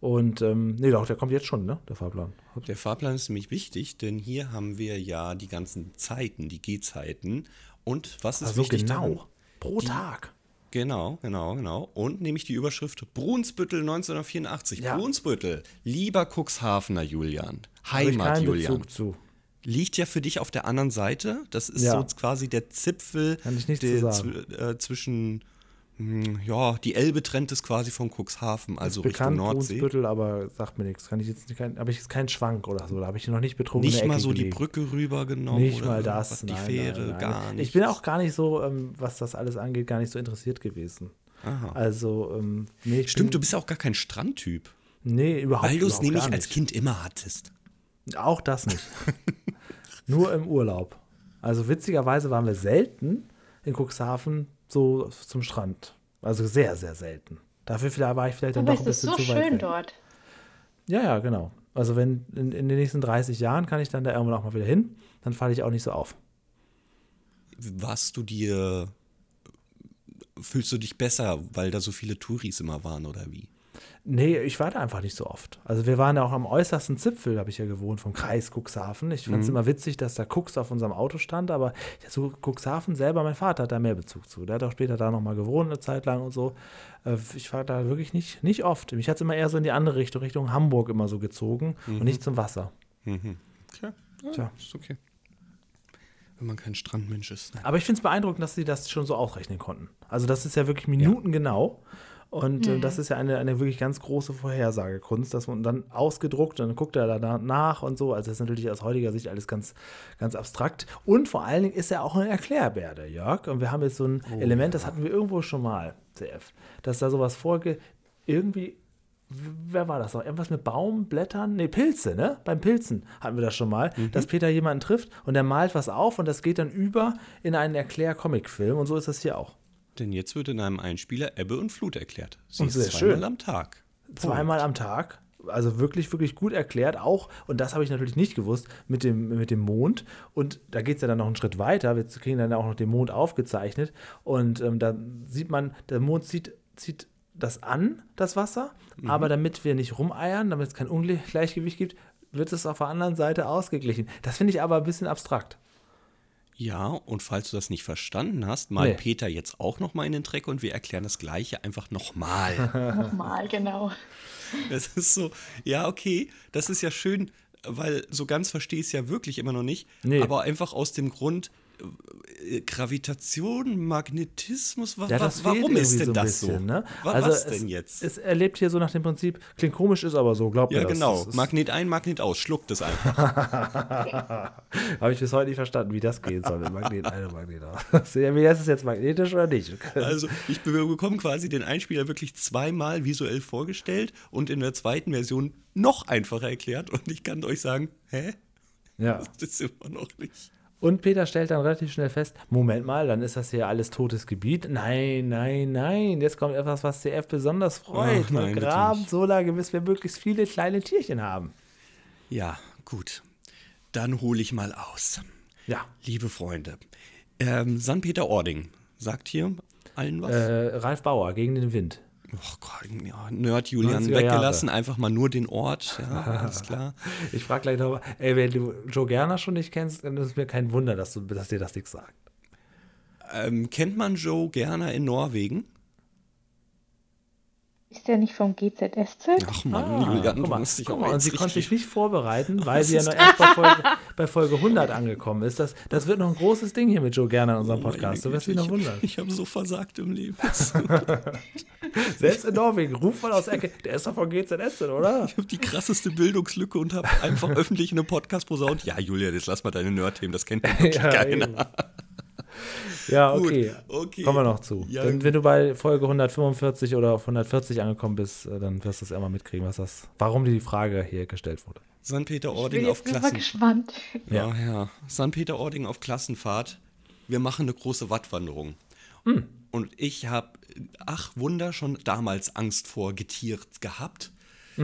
Und ähm, nee, doch, der kommt jetzt schon, ne? Der Fahrplan. Der Fahrplan ist nämlich wichtig, denn hier haben wir ja die ganzen Zeiten, die Gehzeiten. Und was ist Also wichtig genau. daran? Pro Tag. Genau, genau, genau. Und nämlich die Überschrift Brunsbüttel 1984. Ja. Brunsbüttel, lieber Cuxhavener Julian, Heimat Julian, Bezug zu. Liegt ja für dich auf der anderen Seite. Das ist Ja. so quasi der Zipfel der, äh, zwischen, hm, ja, die Elbe trennt es quasi von Cuxhaven, also Richtung Bekannt, Nordsee. Brunsbüttel, aber sagt mir nichts. Kann ich jetzt nicht, habe ich jetzt keinen Schwank oder so. Da habe ich noch nicht betrunken. Nicht mal so die Brücke rübergenommen Nicht mal das. was, die nein, Fähre, nein, nein. gar nicht. Ich bin auch gar nicht so, ähm, was das alles angeht, gar nicht so interessiert gewesen. Aha. Also, ähm, nee, Stimmt, du bin, bist ja auch gar kein Strandtyp. Nee, überhaupt Weil du es überhaupt nämlich als nicht. Kind immer hattest. Auch das nicht. Nur im Urlaub. Also witzigerweise waren wir selten in Cuxhaven so zum Strand. Also sehr, sehr selten. Dafür vielleicht- war ich vielleicht dann Aber doch es ein ist bisschen so zu weit schön weg. dort. Ja, ja, genau. Also wenn in, in den nächsten 30 Jahren kann ich dann da irgendwann auch mal wieder hin, dann falle ich auch nicht so auf. Warst du dir, fühlst du dich besser, weil da so viele Touris immer waren oder wie? Nee, ich war da einfach nicht so oft. Also wir waren ja auch am äußersten Zipfel, habe ich ja gewohnt, vom Kreis Cuxhaven. Ich fand es immer witzig, dass da Cux auf unserem Auto stand, aber ja, so Cuxhaven selber, mein Vater hat da mehr Bezug zu. Der hat auch später da nochmal gewohnt, eine Zeit lang und so. Äh, Ich war da wirklich nicht, nicht oft. Mich hat es immer eher so in die andere Richtung, Richtung Hamburg immer so gezogen und nicht zum Wasser. Mhm. Okay. Ja, Tja. ist okay. Wenn man kein Strandmensch ist. Nein. Aber ich finde es beeindruckend, dass sie das schon so ausrechnen konnten. Also das ist ja wirklich minutengenau. Und äh, das ist ja eine, eine wirklich ganz große Vorhersagekunst, dass man dann ausgedruckt und dann guckt er da nach und so. Also das ist natürlich aus heutiger Sicht alles ganz, ganz abstrakt. Und vor allen Dingen ist er auch ein Erklärbär, der Jörg. Und wir haben jetzt so ein Element, das hatten wir irgendwo schon mal, CF, dass da sowas vorge... Irgendwie wer war das noch? Irgendwas mit Baumblättern? Nee, Pilze, ne? Beim Pilzen hatten wir das schon mal, dass Peter jemanden trifft und der malt was auf und das geht dann über in einen Erklär-Comic-Film und so ist das hier auch. Denn jetzt wird in einem Einspieler Ebbe und Flut erklärt. Sie Und ist sehr zweimal schön. am Tag. Zweimal am Tag. Also wirklich, wirklich gut erklärt. Auch, und das habe ich natürlich nicht gewusst, mit dem, mit dem Mond. Und da geht es ja dann noch einen Schritt weiter. Wir kriegen dann auch noch den Mond aufgezeichnet. Und ähm, da sieht man, der Mond zieht, zieht das an, das Wasser. Aber damit wir nicht rumeiern, damit es kein Ungleichgewicht gibt, wird es auf der anderen Seite ausgeglichen. Das finde ich aber ein bisschen abstrakt. Ja, und falls du das nicht verstanden hast, mal Nee. Peter jetzt auch nochmal in den Dreck und wir erklären das Gleiche einfach nochmal. Nochmal, genau. Das ist so, ja, okay, das ist ja schön, weil so ganz verstehe ich es ja wirklich immer noch nicht. Nee. Aber einfach aus dem Grund, Gravitation, Magnetismus, wa Ja, wa das fehlt warum ist denn so das bisschen, so? Ne? Wa Also was es, denn jetzt? Es erlebt hier so nach dem Prinzip, klingt komisch, ist aber so, glaubt ja, mir das. genau. Magnet ein, Magnet aus, schluckt es einfach. Habe ich bis heute nicht verstanden, wie das gehen soll. Magnet ein und Magnet aus. Ja, ist es jetzt magnetisch oder nicht? Also ich be- bekomme quasi den Einspieler wirklich zweimal visuell vorgestellt und in der zweiten Version noch einfacher erklärt. Und ich kann euch sagen, hä? Ja. Das ist immer noch nicht. Und Peter stellt dann relativ schnell fest: Moment mal, dann ist das hier alles totes Gebiet. Nein, nein, nein. Jetzt kommt etwas, was CF besonders freut. Ach, nein, graben lange, bis wir möglichst viele kleine Tierchen haben. Ja, gut. Dann hole ich mal aus. Ja. Liebe Freunde, ähm, Sanpeter-Ording sagt hier allen was? Äh, Ralf Bauer gegen den Wind. Och Gott, ja, Nerd Julian 90er weggelassen, einfach mal nur den Ort, ja, alles klar. Ich frage gleich nochmal: Ey, wenn du Joe Gerner schon nicht kennst, dann ist es mir kein Wunder, dass, du, dass dir das nichts sagt. Ähm, kennt man Joe Gerner in Norwegen? Ist der nicht vom GZSZ? Ach Mann, Ah, Julian, guck du mal, musst dich guck auch mal, und sie konnte sich nicht vorbereiten, weil sie ja noch erst bei Folge, bei Folge 100 angekommen ist. Das, das wird noch ein großes Ding hier mit Joe Gerner in unserem Oh, Meine Podcast. Du wirst dich noch wundern. Ich, ich habe so versagt im Leben. Selbst in Norwegen, ruf mal aus der Ecke, der ist doch von GZSZ, oder? Ich habe die krasseste Bildungslücke und habe einfach öffentlich in einem Podcast posaunt. Ja, Julia, jetzt lass mal deine Nerd-Themen, das kennt wirklich Ja, keiner. eben. Ja, Gut, okay. okay. Kommen wir noch zu. Ja, wenn, wenn du bei Folge 145 oder auf 140 angekommen bist, äh, dann wirst du es immer mitkriegen, was das, warum die Frage hier gestellt wurde. St. Ich bin Peter-Ording auf jetzt mal Klassen. gespannt. Ja, ja. St. Peter-Ording auf Klassenfahrt. Wir machen eine große Wattwanderung. Und ich habe, ach Wunder, schon damals Angst vor Getier gehabt.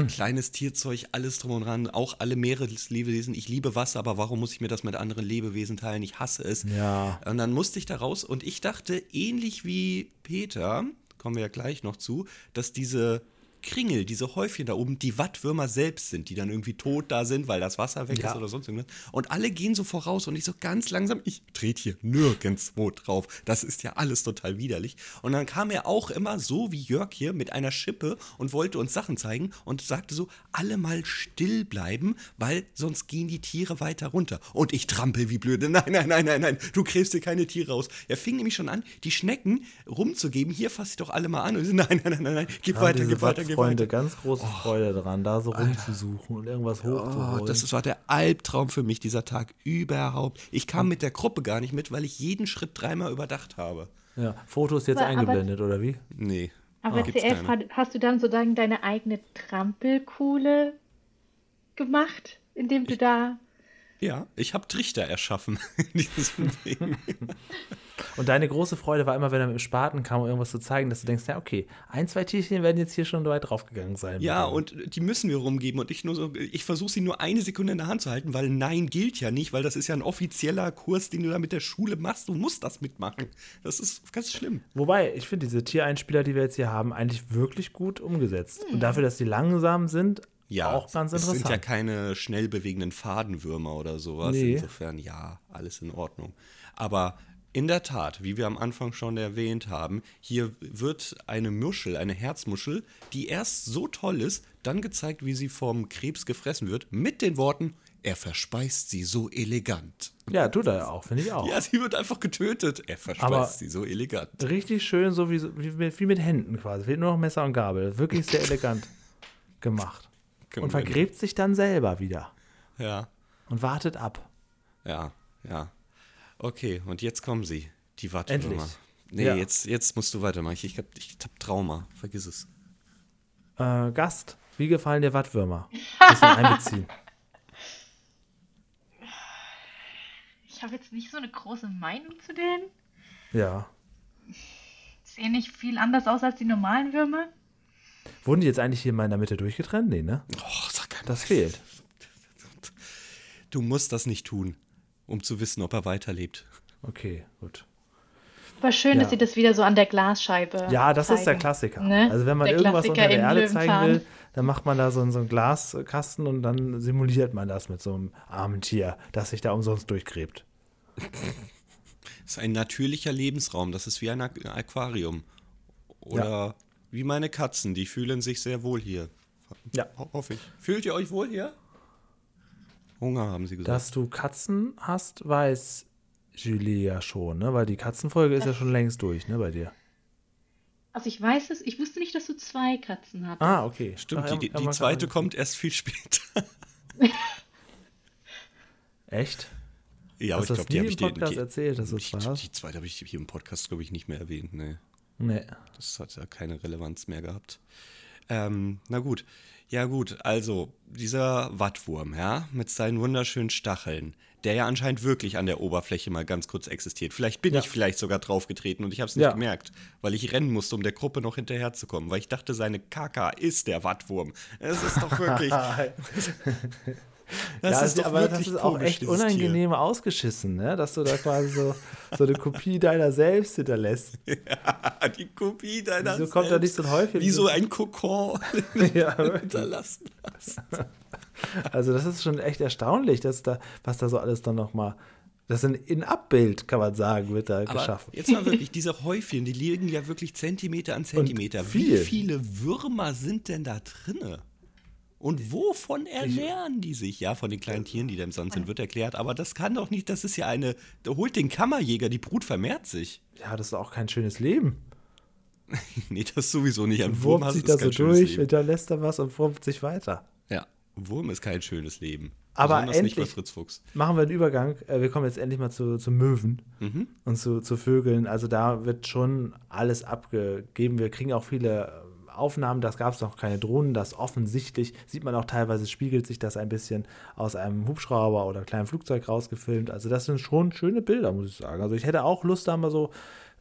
Kleines Tierzeug, alles drum und dran, auch alle Meereslebewesen. Ich liebe Wasser, aber warum muss ich mir das mit anderen Lebewesen teilen? Ich hasse es. Ja. Und dann musste ich da raus und ich dachte, ähnlich wie Peter, kommen wir ja gleich noch zu, dass diese Kringel, diese Häufchen da oben, die Wattwürmer selbst sind, die dann irgendwie tot da sind, weil das Wasser weg Ja. ist oder sonst irgendwas. Und alle gehen so voraus und ich so ganz langsam, ich trete hier nirgendwo drauf. Das ist ja alles total widerlich. Und dann kam er auch immer so wie Jörg hier mit einer Schippe und wollte uns Sachen zeigen und sagte so, alle mal still bleiben, weil sonst gehen die Tiere weiter runter. Und ich trampel wie blöde. Nein, nein, nein, nein, nein, du gräbst dir keine Tiere aus. Er fing nämlich schon an, die Schnecken rumzugeben. Hier fass ich doch alle mal an. Und ich so, nein, nein, nein, nein, nein, gib Haben weiter, gib weiter, Freunde ganz große Freude dran, da so rumzusuchen und irgendwas Oh, hochzuholen. das ist- war der Albtraum für mich, dieser Tag überhaupt. Ich kam mit der Gruppe gar nicht mit, weil ich jeden Schritt dreimal überdacht habe. ja, Fotos jetzt Aber- aber- eingeblendet, oder wie? Nee. Aber gibt's zuerst hast du dann sozusagen deine eigene Trampelkuhle gemacht, indem du da. Ja, ich habe Trichter erschaffen in diesem Ding. Und deine große Freude war immer, wenn er mit dem Spaten kam, um irgendwas zu zeigen, dass du denkst, ja, okay, ein, zwei Tierchen werden jetzt hier schon weit draufgegangen sein. Ja, und die müssen wir rumgeben und ich nur so, ich versuche sie nur eine Sekunde in der Hand zu halten, weil Nein gilt ja nicht, weil das ist ja ein offizieller Kurs, den du da mit der Schule machst. Du musst das mitmachen. Das ist ganz schlimm. Wobei, ich finde diese Tiereinspieler, die wir jetzt hier haben, eigentlich wirklich gut umgesetzt. Und dafür, dass die langsam sind, Ja, auch ganz es interessant. sind ja keine schnell bewegenden Fadenwürmer oder sowas. Nee. Insofern, ja, alles in Ordnung. Aber in der Tat, wie wir am Anfang schon erwähnt haben, hier wird eine Muschel, eine Herzmuschel, die erst so toll ist, dann gezeigt, wie sie vom Krebs gefressen wird, mit den Worten, er verspeist sie so elegant. ja, tut er auch, finde ich auch. Ja, sie wird einfach getötet. Er verspeist Aber- sie so elegant. Richtig schön, so wie, wie, mit- wie mit Händen quasi. Fehlt nur noch Messer und Gabel. Wirklich sehr elegant gemacht. Können Und vergräbt sich dann selber wieder. Ja, Und wartet ab. ja, ja. Okay, und jetzt kommen sie, die Wattwürmer. Endlich. Nee, Ja. jetzt, jetzt musst du weitermachen. Ich, ich, hab, ich hab Trauma, vergiss es. Äh, Gast, wie gefallen dir Wattwürmer? Bisschen einbeziehen. Ich habe jetzt nicht so eine große Meinung zu denen. Ja. Sehen nicht viel anders aus als die normalen Würmer. Wurden die jetzt eigentlich hier mal in der Mitte durchgetrennt? Nee, ne? Oh, sag kein Das fehlt. Du musst das nicht tun, um zu wissen, ob er weiterlebt. Okay, gut. Aber schön, Ja. dass sie das wieder so an der Glasscheibe. Ja, das ist der zeigen. Klassiker. Ne? Also wenn man Der irgendwas Klassiker unter der Erde zeigen will, dann macht man da so, einen- so einen Glaskasten und dann simuliert man das mit so einem armen Tier, das sich da umsonst durchgräbt. Das ist ein natürlicher Lebensraum. Das ist wie ein Aqu- Aquarium. Oder wie meine Katzen, die fühlen sich sehr wohl hier. Ja. Ho hoffe ich. Fühlt ihr euch wohl hier? Hunger, haben sie gesagt. Dass du Katzen hast, weiß Julie ja schon, ne? Weil die Katzenfolge ist ja schon längst durch, ne, bei dir. Also ich weiß es, ich wusste nicht, dass du zwei Katzen hattest. Ah, okay. Stimmt, Ach, die, die man zweite kommt erst viel später. Echt? ja, aber Hast ich glaube, die habe im ich dir. Podcast Die, erzählt, dass die, warst? die zweite habe ich hier im Podcast, glaube ich, nicht mehr erwähnt. Nee. Nee. Das hat ja keine Relevanz mehr gehabt. Ähm, na gut. Ja, gut, also dieser Wattwurm, ja, mit seinen wunderschönen Stacheln, der ja anscheinend wirklich an der Oberfläche mal ganz kurz existiert. Vielleicht bin Ja. ich vielleicht sogar draufgetreten und ich habe es nicht Ja. gemerkt, weil ich rennen musste, um der Gruppe noch hinterherzukommen, weil ich dachte, seine Kaka ist der Wattwurm. Es ist doch wirklich. Das ja, ist doch aber das ist auch echt unangenehm ausgeschissen, ne? Dass du da quasi so, so eine Kopie deiner selbst hinterlässt. Tier. Die Kopie deiner Wieso kommt da nicht selbst. so ein Häufchen? Wie so ein Kokon Ja, hinterlassen hast. Also das ist schon echt erstaunlich, dass da, was da so alles dann nochmal Das ist ein In-Up-Bild, kann man sagen, wird da Aber geschaffen. jetzt mal wirklich, diese Häufchen, die liegen ja wirklich Zentimeter an Zentimeter. Wie viel. viele Würmer sind denn da drinne? Und wovon ernähren die sich? Ja, von den kleinen Tieren, die da im Sand sind, wird erklärt. Aber das kann doch nicht, das ist ja eine, da holt den Kammerjäger, die Brut vermehrt sich. Ja, das ist auch kein schönes Leben. Nee, das sowieso nicht. Ein Wurm Wurmt hast- sich ist da kein so schönes durch, Leben. hinterlässt er was und wurmt sich weiter. Ja, Wurm ist kein schönes Leben. Aber Besonders nicht bei endlich- Fritz Fuchs. Machen wir einen Übergang. Äh, Wir kommen jetzt endlich mal zu, zu Möwen Mhm. und zu, zu Vögeln. Also da wird schon alles abgegeben. Wir kriegen auch viele Aufnahmen. Das gab es noch keine Drohnen. Das offensichtlich sieht man auch teilweise, spiegelt sich das ein bisschen aus einem Hubschrauber oder kleinen Flugzeug rausgefilmt. Also das sind schon schöne Bilder, muss ich sagen. Also ich hätte auch Lust, da mal so,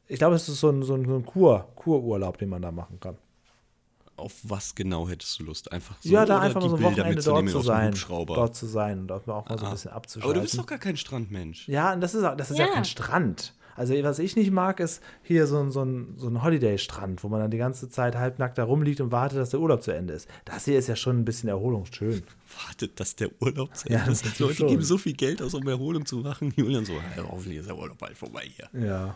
ich glaube, es ist so ein, so ein, so ein Kur, Kururlaub, den man da machen kann. Auf was genau hättest du Lust? Einfach so ja, da einfach mal die so ein Bilder Wochenende dort mitzunehmen zu sein. Hubschrauber? Dort zu sein und auch mal, auch mal so ein Ah. bisschen Aber abzuschalten. du bist doch gar kein Strandmensch. Ja, und das ist, auch- das ist ja. Ja. kein Strand. Also, was ich nicht mag, ist hier so ein, so ein, so ein Holiday-Strand, wo man dann die ganze Zeit halbnackt da rumliegt und wartet, dass der Urlaub zu Ende ist. Das hier ist ja schon ein bisschen erholungsschön. Wartet, dass der Urlaub zu Ja, Ende das ist. ist Leute schon. geben so viel Geld aus, um Erholung zu machen. Julian so, "Ja, hoffentlich ist der Urlaub bald vorbei hier. Ja.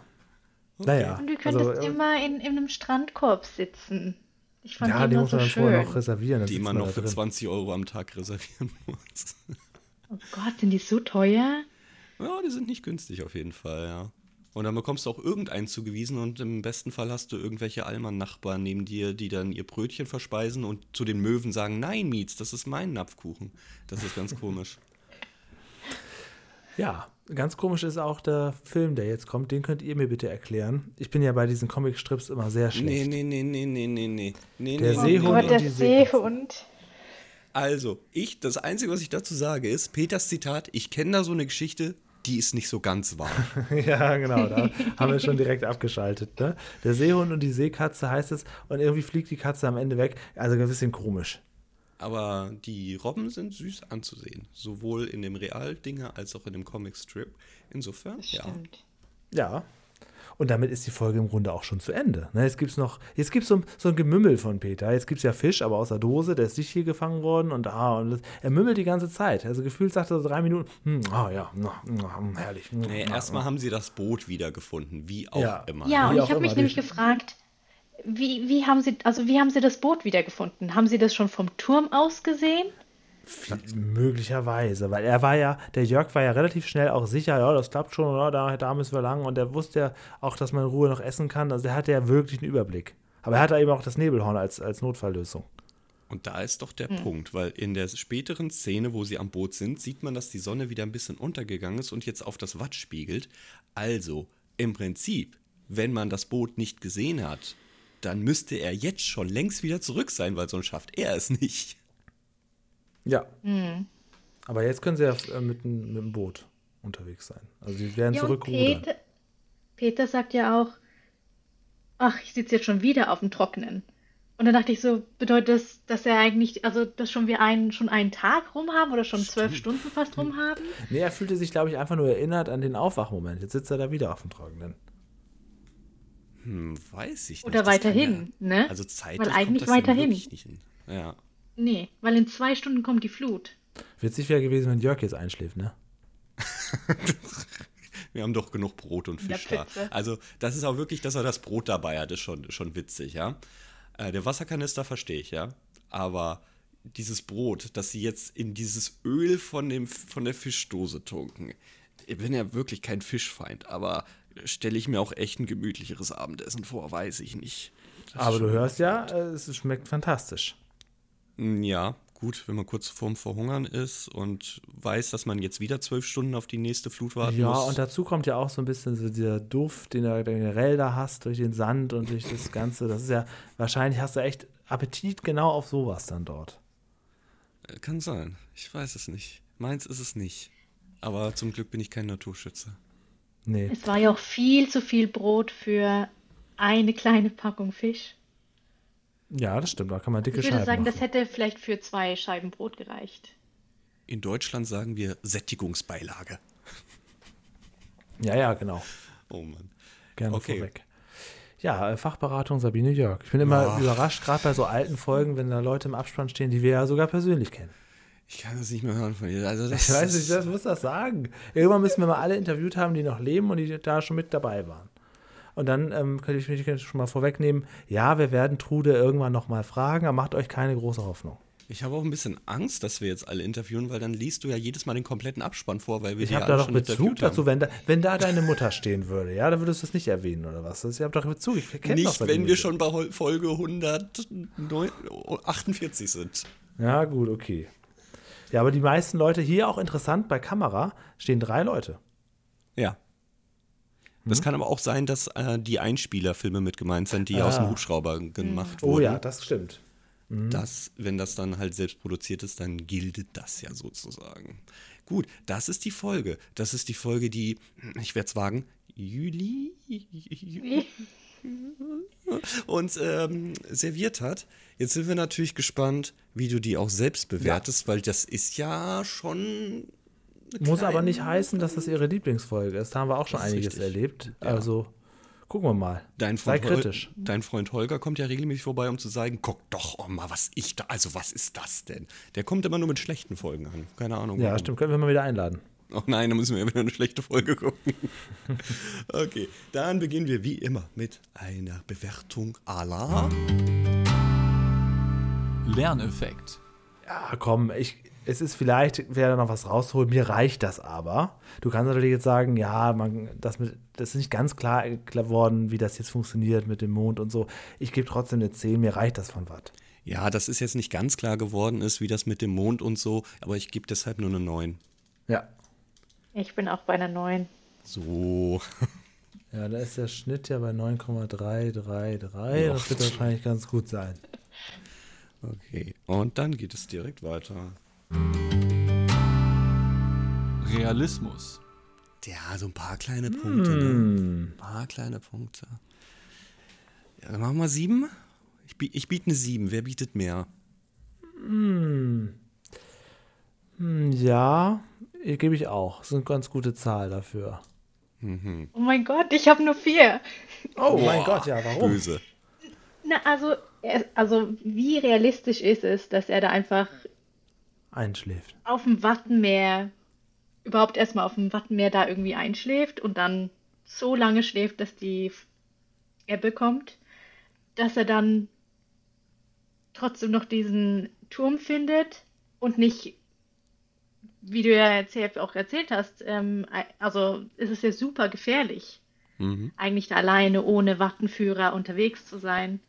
Naja. Und du könntest also, äh, immer in, in einem Strandkorb sitzen. Ich fand ja, die die immer muss so man dann schön. vorher noch reservieren. Die man noch für drin. 20 Euro am Tag reservieren muss. Oh Gott, sind die so teuer? Ja, die sind nicht günstig auf jeden Fall, ja. Und dann bekommst du auch irgendeinen zugewiesen und im besten Fall hast du irgendwelche Allmann-Nachbarn neben dir, die dann ihr Brötchen verspeisen und zu den Möwen sagen, nein, Mietz, das ist mein Napfkuchen. Das ist ganz komisch. Ja, ganz komisch ist auch der Film, der jetzt kommt. Den könnt ihr mir bitte erklären. Ich bin ja bei diesen Comicstrips immer sehr schlecht. nee, nee, nee, nee, nee, nee. nee Der nee, Seehund und Gott, die der Seekatze. Seehund. Also, ich, das Einzige, was ich dazu sage, ist, Peters Zitat, ich kenne da so eine Geschichte, die ist nicht so ganz wahr. Ja, genau, da haben wir schon direkt abgeschaltet. Ne? Der Seehund und die Seekatze heißt es und irgendwie fliegt die Katze am Ende weg. Also ein bisschen komisch. Aber die Robben sind süß anzusehen. Sowohl in dem Realdinger als auch in dem Comicstrip. Insofern, Das ja. stimmt. Ja. Und damit ist die Folge im Grunde auch schon zu Ende. Ne, jetzt gibt es noch, jetzt gibt es so, so ein Gemümmel von Peter. Jetzt gibt es ja Fisch, aber aus der Dose, der ist nicht hier gefangen worden und, ah, und das, er mümmelt die ganze Zeit. Also gefühlt sagt er so drei Minuten, hm, ah ja, na, na, herrlich. Nee, na, erstmal haben sie das Boot wiedergefunden, wie auch Ja. immer. Ja, Wie und ich habe mich nämlich gefragt, wie, wie haben Sie, also wie haben Sie das Boot wiedergefunden? Haben Sie das schon vom Turm aus gesehen? Viel- Möglicherweise, weil er war ja, der Jörg war ja relativ schnell auch sicher, ja, das klappt schon, ja, da, da müssen wir lang. Und er wusste ja auch, dass man in Ruhe noch essen kann. Also der hatte ja wirklich einen Überblick. Aber er hatte eben auch das Nebelhorn als, als Notfalllösung. Und da ist doch der Punkt, weil in der späteren Szene, wo sie am Boot sind, sieht man, dass die Sonne wieder ein bisschen untergegangen ist und jetzt auf das Watt spiegelt. Also, im Prinzip, wenn man das Boot nicht gesehen hat, dann müsste er jetzt schon längst wieder zurück sein, weil sonst schafft er es nicht. Ja. Aber jetzt können sie ja äh, mit, dem- mit dem Boot unterwegs sein. Also sie werden Ja, zurückrudern. Peter, Peter sagt ja auch, ach, ich sitze jetzt schon wieder auf dem Trockenen. Und dann dachte ich so, bedeutet das, dass er eigentlich, also dass schon wir einen, schon einen Tag rum haben oder schon zwölf Stunden fast rum haben? Nee, er fühlte sich, glaube ich, einfach nur erinnert an den Aufwachmoment. Jetzt sitzt er da wieder auf dem Trockenen. Hm, weiß ich nicht. Oder Das weiterhin, ja, ne? Also zeitlich Weil kommt eigentlich weiterhin. wirklich nicht hin. Ja. Nee, weil in zwei Stunden kommt die Flut. Witzig wäre gewesen, wenn Jörg jetzt einschläft, ne? Wir haben doch genug Brot und Fisch da. Also, das ist auch wirklich, dass er das Brot dabei hat, ist schon, schon witzig, ja. Äh, der Wasserkanister verstehe ich, ja. Aber dieses Brot, das sie jetzt in dieses Öl von, dem, von der Fischdose tunken. Ich bin ja wirklich kein Fischfeind, aber stelle ich mir auch echt ein gemütlicheres Abendessen vor, weiß ich nicht. Das Aber du hörst ja, äh, es schmeckt fantastisch. Mm, Ja, gut, wenn man kurz vorm Verhungern ist und weiß, dass man jetzt wieder zwölf Stunden auf die nächste Flut warten Ja, muss. und dazu kommt ja auch so ein bisschen so dieser Duft, den du generell da hast, durch den Sand und durch das Ganze. Das ist ja, wahrscheinlich hast du echt Appetit genau auf sowas dann dort. Äh, Kann sein. Ich weiß es nicht. Meins ist es nicht. Aber zum Glück bin ich kein Naturschützer. Nee. Es war ja auch viel zu viel Brot für eine kleine Packung Fisch. Ja, das stimmt, da kann man dicke Ich würde Scheiben sagen, machen. das hätte vielleicht für zwei Scheiben Brot gereicht. In Deutschland sagen wir Sättigungsbeilage. Ja, ja, genau. Oh Mann. Gerne Okay. vorweg. Ja, äh, Fachberatung Sabine Jörg. Ich bin immer Ach. überrascht, gerade bei so alten Folgen, wenn da Leute im Abspann stehen, die wir ja sogar persönlich kennen. Ich kann das nicht mehr hören von dir. Also das Ich weiß nicht, was muss das sagen? Irgendwann müssen wir mal alle interviewt haben, die noch leben und die da schon mit dabei waren. Und dann ähm, könnte ich mich schon mal vorwegnehmen, ja, wir werden Trude irgendwann noch mal fragen, aber macht euch keine große Hoffnung. Ich habe auch ein bisschen Angst, dass wir jetzt alle interviewen, weil dann liest du ja jedes Mal den kompletten Abspann vor, weil wir Ich alle da doch Bezug dazu, wenn da, wenn da deine Mutter stehen würde, ja, dann würdest du es nicht erwähnen oder was? Ich habe doch Bezug, ich kenne doch Nicht, Sabine wenn wir schon bei Folge 148 sind. Ja, gut, okay. Ja, aber die meisten Leute hier auch interessant, bei Kamera stehen drei Leute. Ja. Das Hm? kann aber auch sein, dass äh, die Einspielerfilme mit gemeint sind, die aus dem Hubschrauber gemacht Oh wurden. ja, das stimmt. Das, wenn das dann halt selbst produziert ist, dann gilt das ja sozusagen. Gut, das ist die Folge. Das ist die Folge, die, ich werde es wagen, Juli uns ähm, serviert hat. Jetzt sind wir natürlich gespannt, wie du die auch selbst bewertest, weil das ist ja schon. Muss aber nicht heißen, dass das ihre Lieblingsfolge ist. Da haben wir auch schon einiges richtig. erlebt. Also gucken wir mal. Dein Sei Freund, Hol- kritisch. dein Freund Holger kommt ja regelmäßig vorbei, um zu sagen, guck doch oh mal, was ich da, also was ist das denn? Der kommt immer nur mit schlechten Folgen an. Keine Ahnung. Ja, warum. stimmt. Können wir mal wieder einladen. Oh nein, da müssen wir wieder eine schlechte Folge gucken. okay, dann beginnen wir wie immer mit einer Bewertung à la. Lerneffekt. Ja, komm, ich, es ist vielleicht, wer da noch was rausholt, mir reicht das aber. Du kannst natürlich jetzt sagen, ja, man, das, mit, das ist nicht ganz klar geworden, wie das jetzt funktioniert mit dem Mond und so. Ich gebe trotzdem eine 10, mir reicht das von was. Ja, das ist jetzt nicht ganz klar geworden ist, wie das mit dem Mond und so, aber ich gebe deshalb nur eine 9. Ja. Ich bin auch bei einer 9. So. Ja, da ist der Schnitt ja bei 9,333. Ja. Das wird wahrscheinlich ganz gut sein. Okay, und dann geht es direkt weiter. Realismus. Ja, so ein paar kleine Punkte, ne? Ein paar kleine Punkte. Ja, dann machen wir sieben. Ich, ich biete eine sieben. Wer bietet mehr? Hm, Ja, gebe ich auch. Das ist eine ganz gute Zahl dafür. Oh mein Gott, ich habe nur 4. Oh mein Gott, ja, warum? Böse. Na, also, also wie realistisch ist es, dass er da einfach Einschläft. auf dem Wattenmeer, überhaupt erstmal auf dem Wattenmeer da irgendwie einschläft und dann so lange schläft, dass die Ebbe kommt, dass er dann trotzdem noch diesen Turm findet und nicht, wie du ja erzählt, auch erzählt hast, ähm, also es ist ja super gefährlich, Mhm. eigentlich da alleine ohne Wattenführer unterwegs zu sein.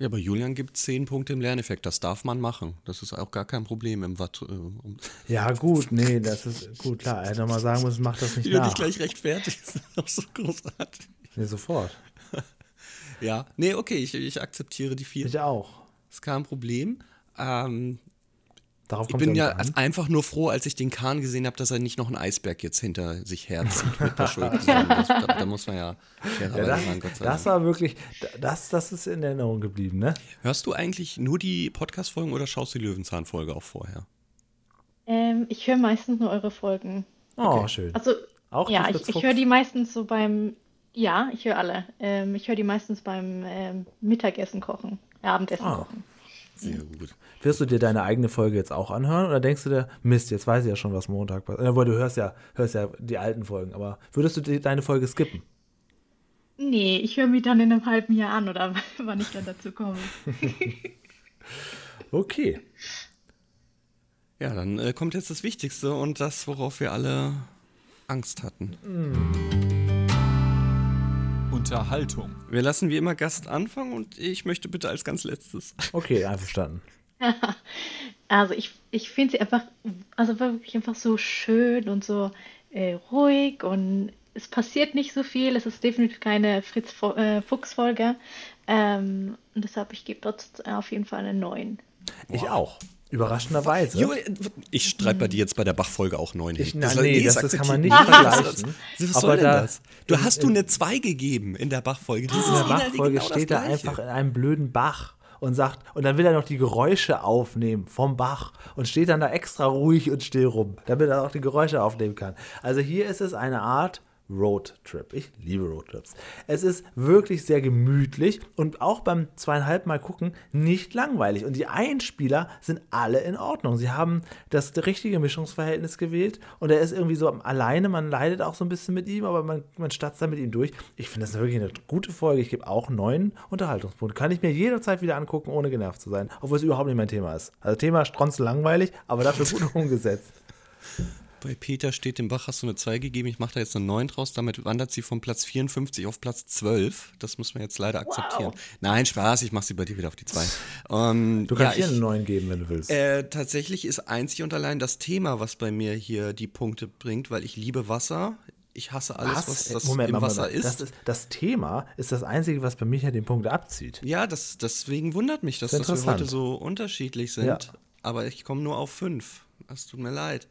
Ja, aber Julian gibt zehn Punkte im Lerneffekt. Das darf man machen. Das ist auch gar kein Problem im Watt. Äh, Ja, gut, nee, das ist gut, klar. Er hätte mal sagen müssen, mach das nicht wie dich nach. gleich rechtfertigst. Das ist auch so großartig. Nee, sofort. Ja, nee, okay, ich, ich akzeptiere die vier. Ich auch. Ist kein Problem. Ähm, Darauf ich bin ja an. einfach nur froh, als ich den Kahn gesehen habe, dass er nicht noch einen Eisberg jetzt hinter sich herzieht mit der Schuld. zusammen. Das, da, da muss man ja fairerweise Ja, das, sagen, Gott sei das Dank. war wirklich, das, das ist in Erinnerung geblieben, ne? Hörst du eigentlich nur die Podcast-Folgen oder schaust du die Löwenzahn-Folge auch vorher? Ähm, ich höre meistens nur eure Folgen. Oh, schön. Also, Auch die ja, ich, ich höre die meistens so beim, ja, ich höre alle. Ähm, ich höre die meistens beim ähm, Mittagessen kochen, Abendessen Ah. kochen. Sehr gut. Wirst du dir deine eigene Folge jetzt auch anhören oder denkst du dir, Mist, jetzt weiß ich ja schon, was Montag passiert? Obwohl, du hörst ja, hörst ja die alten Folgen, aber würdest du die, deine Folge skippen? Nee, ich höre mich dann in einem halben Jahr an oder wann ich dann dazu komme. Okay. Ja, dann äh, kommt jetzt das Wichtigste und das, worauf wir alle Angst hatten. Unterhaltung. Wir lassen wie immer Gast anfangen und ich möchte bitte als ganz letztes. Okay, einverstanden. Also ich, ich finde sie einfach, also wirklich einfach so schön und so äh, ruhig und es passiert nicht so viel. Es ist definitiv keine Fritz äh, Fuchs-Folge. Ähm, und deshalb, ich gebe dort auf jeden Fall eine 9. Ich auch. Überraschenderweise. Ich streite bei dir jetzt bei der Bach-Folge auch 9 hin. Ich- nein, soll- nee, das- das kann man nicht Was- vergleichen. Was Aber soll denn da- das? Du in- hast du in- eine 2 gegeben in der Bach-Folge. Das in der Bachfolge genau das steht er einfach in einem blöden Bach und sagt, und dann will er noch die Geräusche aufnehmen vom Bach und steht dann da extra ruhig und still rum, damit er auch die Geräusche aufnehmen kann. Also hier ist es eine Art Roadtrip. Ich liebe Roadtrips. Es ist wirklich sehr gemütlich und auch beim zweieinhalb Mal gucken nicht langweilig. Und die Einspieler sind alle in Ordnung. Sie haben das richtige Mischungsverhältnis gewählt und er ist irgendwie so alleine. Man leidet auch so ein bisschen mit ihm, aber man, man statzt da mit ihm durch. Ich finde das wirklich eine gute Folge. Ich gebe auch neun Unterhaltungspunkte. Kann ich mir jederzeit wieder angucken, ohne genervt zu sein, obwohl es überhaupt nicht mein Thema ist. Also Thema stronzen langweilig, aber dafür gut umgesetzt. Bei Peter steht dem Bach hast du eine 2 gegeben. Ich mache da jetzt eine 9 draus. Damit wandert sie von Platz 54 auf Platz 12. Das muss man jetzt leider akzeptieren. Wow. Nein, Spaß. Ich mache sie bei dir wieder auf die 2. Ähm, du kannst ja, hier eine 9 geben, wenn du willst. Äh, tatsächlich ist einzig und allein das Thema, was bei mir hier die Punkte bringt, weil ich liebe Wasser. Ich hasse alles, was, was das Moment, im Wasser ist. Das, ist. das, Thema ist das Einzige, was bei mir hier den Punkt abzieht. Ja, das, deswegen wundert mich, dass, das dass wir heute so unterschiedlich sind. Ja. Aber ich komme nur auf 5. Es tut mir leid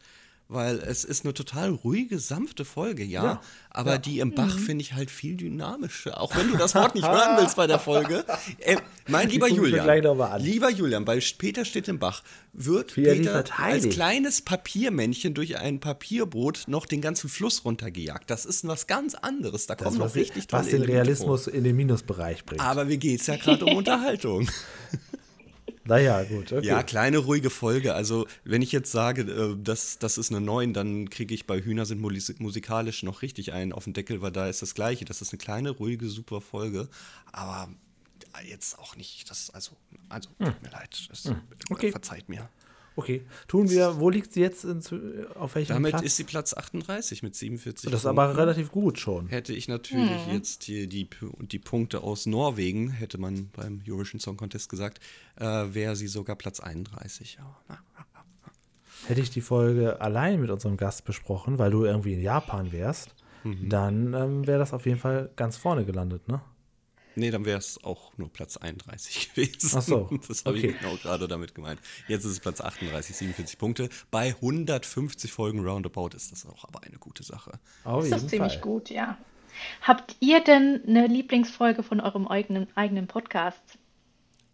weil es ist eine total ruhige, sanfte Folge, ja. ja aber ja. die im Bach mhm. finde ich halt viel dynamischer. Auch wenn du das Wort nicht hören willst bei der Folge. Äh, mein lieber Julian, lieber Julian, bei Peter steht im Bach, wird Wie Peter als kleines Papiermännchen durch ein Papierboot noch den ganzen Fluss runtergejagt. Das ist was ganz anderes. Da kommt noch richtig Was den Realismus vor. in den Minusbereich bringt. Aber geht es ja gerade um Unterhaltung. Naja, gut. Okay. Ja, kleine, ruhige Folge. Also, wenn ich jetzt sage, äh, das, das ist eine 9, dann kriege ich bei Hühner sind musikalisch noch richtig einen auf den Deckel, weil da ist das Gleiche. Das ist eine kleine, ruhige, super Folge. Aber jetzt auch nicht, das, also, also, hm. tut mir leid. Das, hm. okay. Verzeiht mir. Okay, tun wir, wo liegt sie jetzt, in, auf welchem Damit Platz? ist sie Platz 38 mit 47 Das ist aber relativ gut schon. Hätte ich natürlich hm. jetzt die, die, die Punkte aus Norwegen, hätte man beim Eurovision Song Contest gesagt, äh, wäre sie sogar Platz 31. Ja. Hätte ich die Folge allein mit unserem Gast besprochen, weil du irgendwie in Japan wärst, mhm. dann ähm, wäre das auf jeden Fall ganz vorne gelandet, ne? Nee, dann wäre es auch nur Platz 31 gewesen. Ach so. Das habe okay. ich genau gerade damit gemeint. Jetzt ist es Platz 38, 47 Punkte. Bei 150 Folgen Roundabout ist das auch aber eine gute Sache. Auf ist das ziemlich Fall. gut, ja. Habt ihr denn eine Lieblingsfolge von eurem eigenen, eigenen Podcast?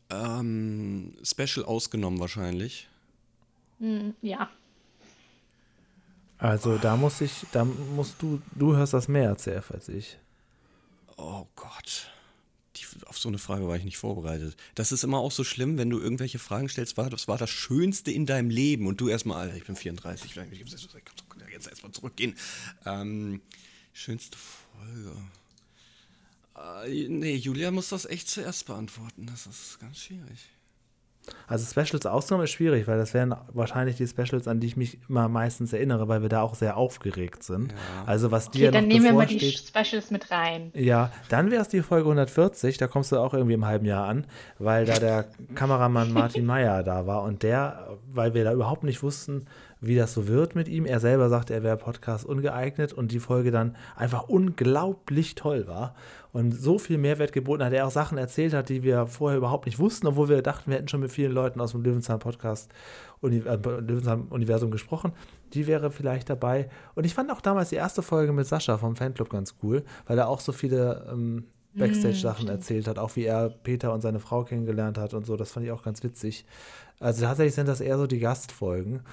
Ähm, Special ausgenommen wahrscheinlich. Hm, ja. Also da muss ich, da musst du, du hörst das mehr CF als ich. Oh Gott auf so eine Frage war ich nicht vorbereitet. Das ist immer auch so schlimm, wenn du irgendwelche Fragen stellst, war, das war das Schönste in deinem Leben und du erstmal, Alter, ich bin 34, ich muss jetzt erstmal zurückgehen. Ähm, schönste Folge. Äh, nee, Julia muss das echt zuerst beantworten. Das ist ganz schwierig. Also Specials auszunehmen ist schwierig, weil das wären wahrscheinlich die Specials, an die ich mich immer meistens erinnere, weil wir da auch sehr aufgeregt sind. Ja. Also was okay, dir dann nehmen wir mal die Specials mit rein. Ja, dann wäre es die Folge 140, da kommst du auch irgendwie im halben Jahr an, weil da der Kameramann Martin Meyer da war und der, weil wir da überhaupt nicht wussten, wie das so wird mit ihm. Er selber sagte, er wäre Podcast ungeeignet und die Folge dann einfach unglaublich toll war und so viel Mehrwert geboten hat. Er auch Sachen erzählt hat, die wir vorher überhaupt nicht wussten, obwohl wir dachten, wir hätten schon mit vielen Leuten aus dem Löwenzahn-Podcast, äh, Löwenzahn-Universum gesprochen. Die wäre vielleicht dabei. Und ich fand auch damals die erste Folge mit Sascha vom Fanclub ganz cool, weil er auch so viele ähm, Backstage-Sachen mm, erzählt hat, auch wie er Peter und seine Frau kennengelernt hat und so. Das fand ich auch ganz witzig. Also tatsächlich sind das eher so die Gastfolgen.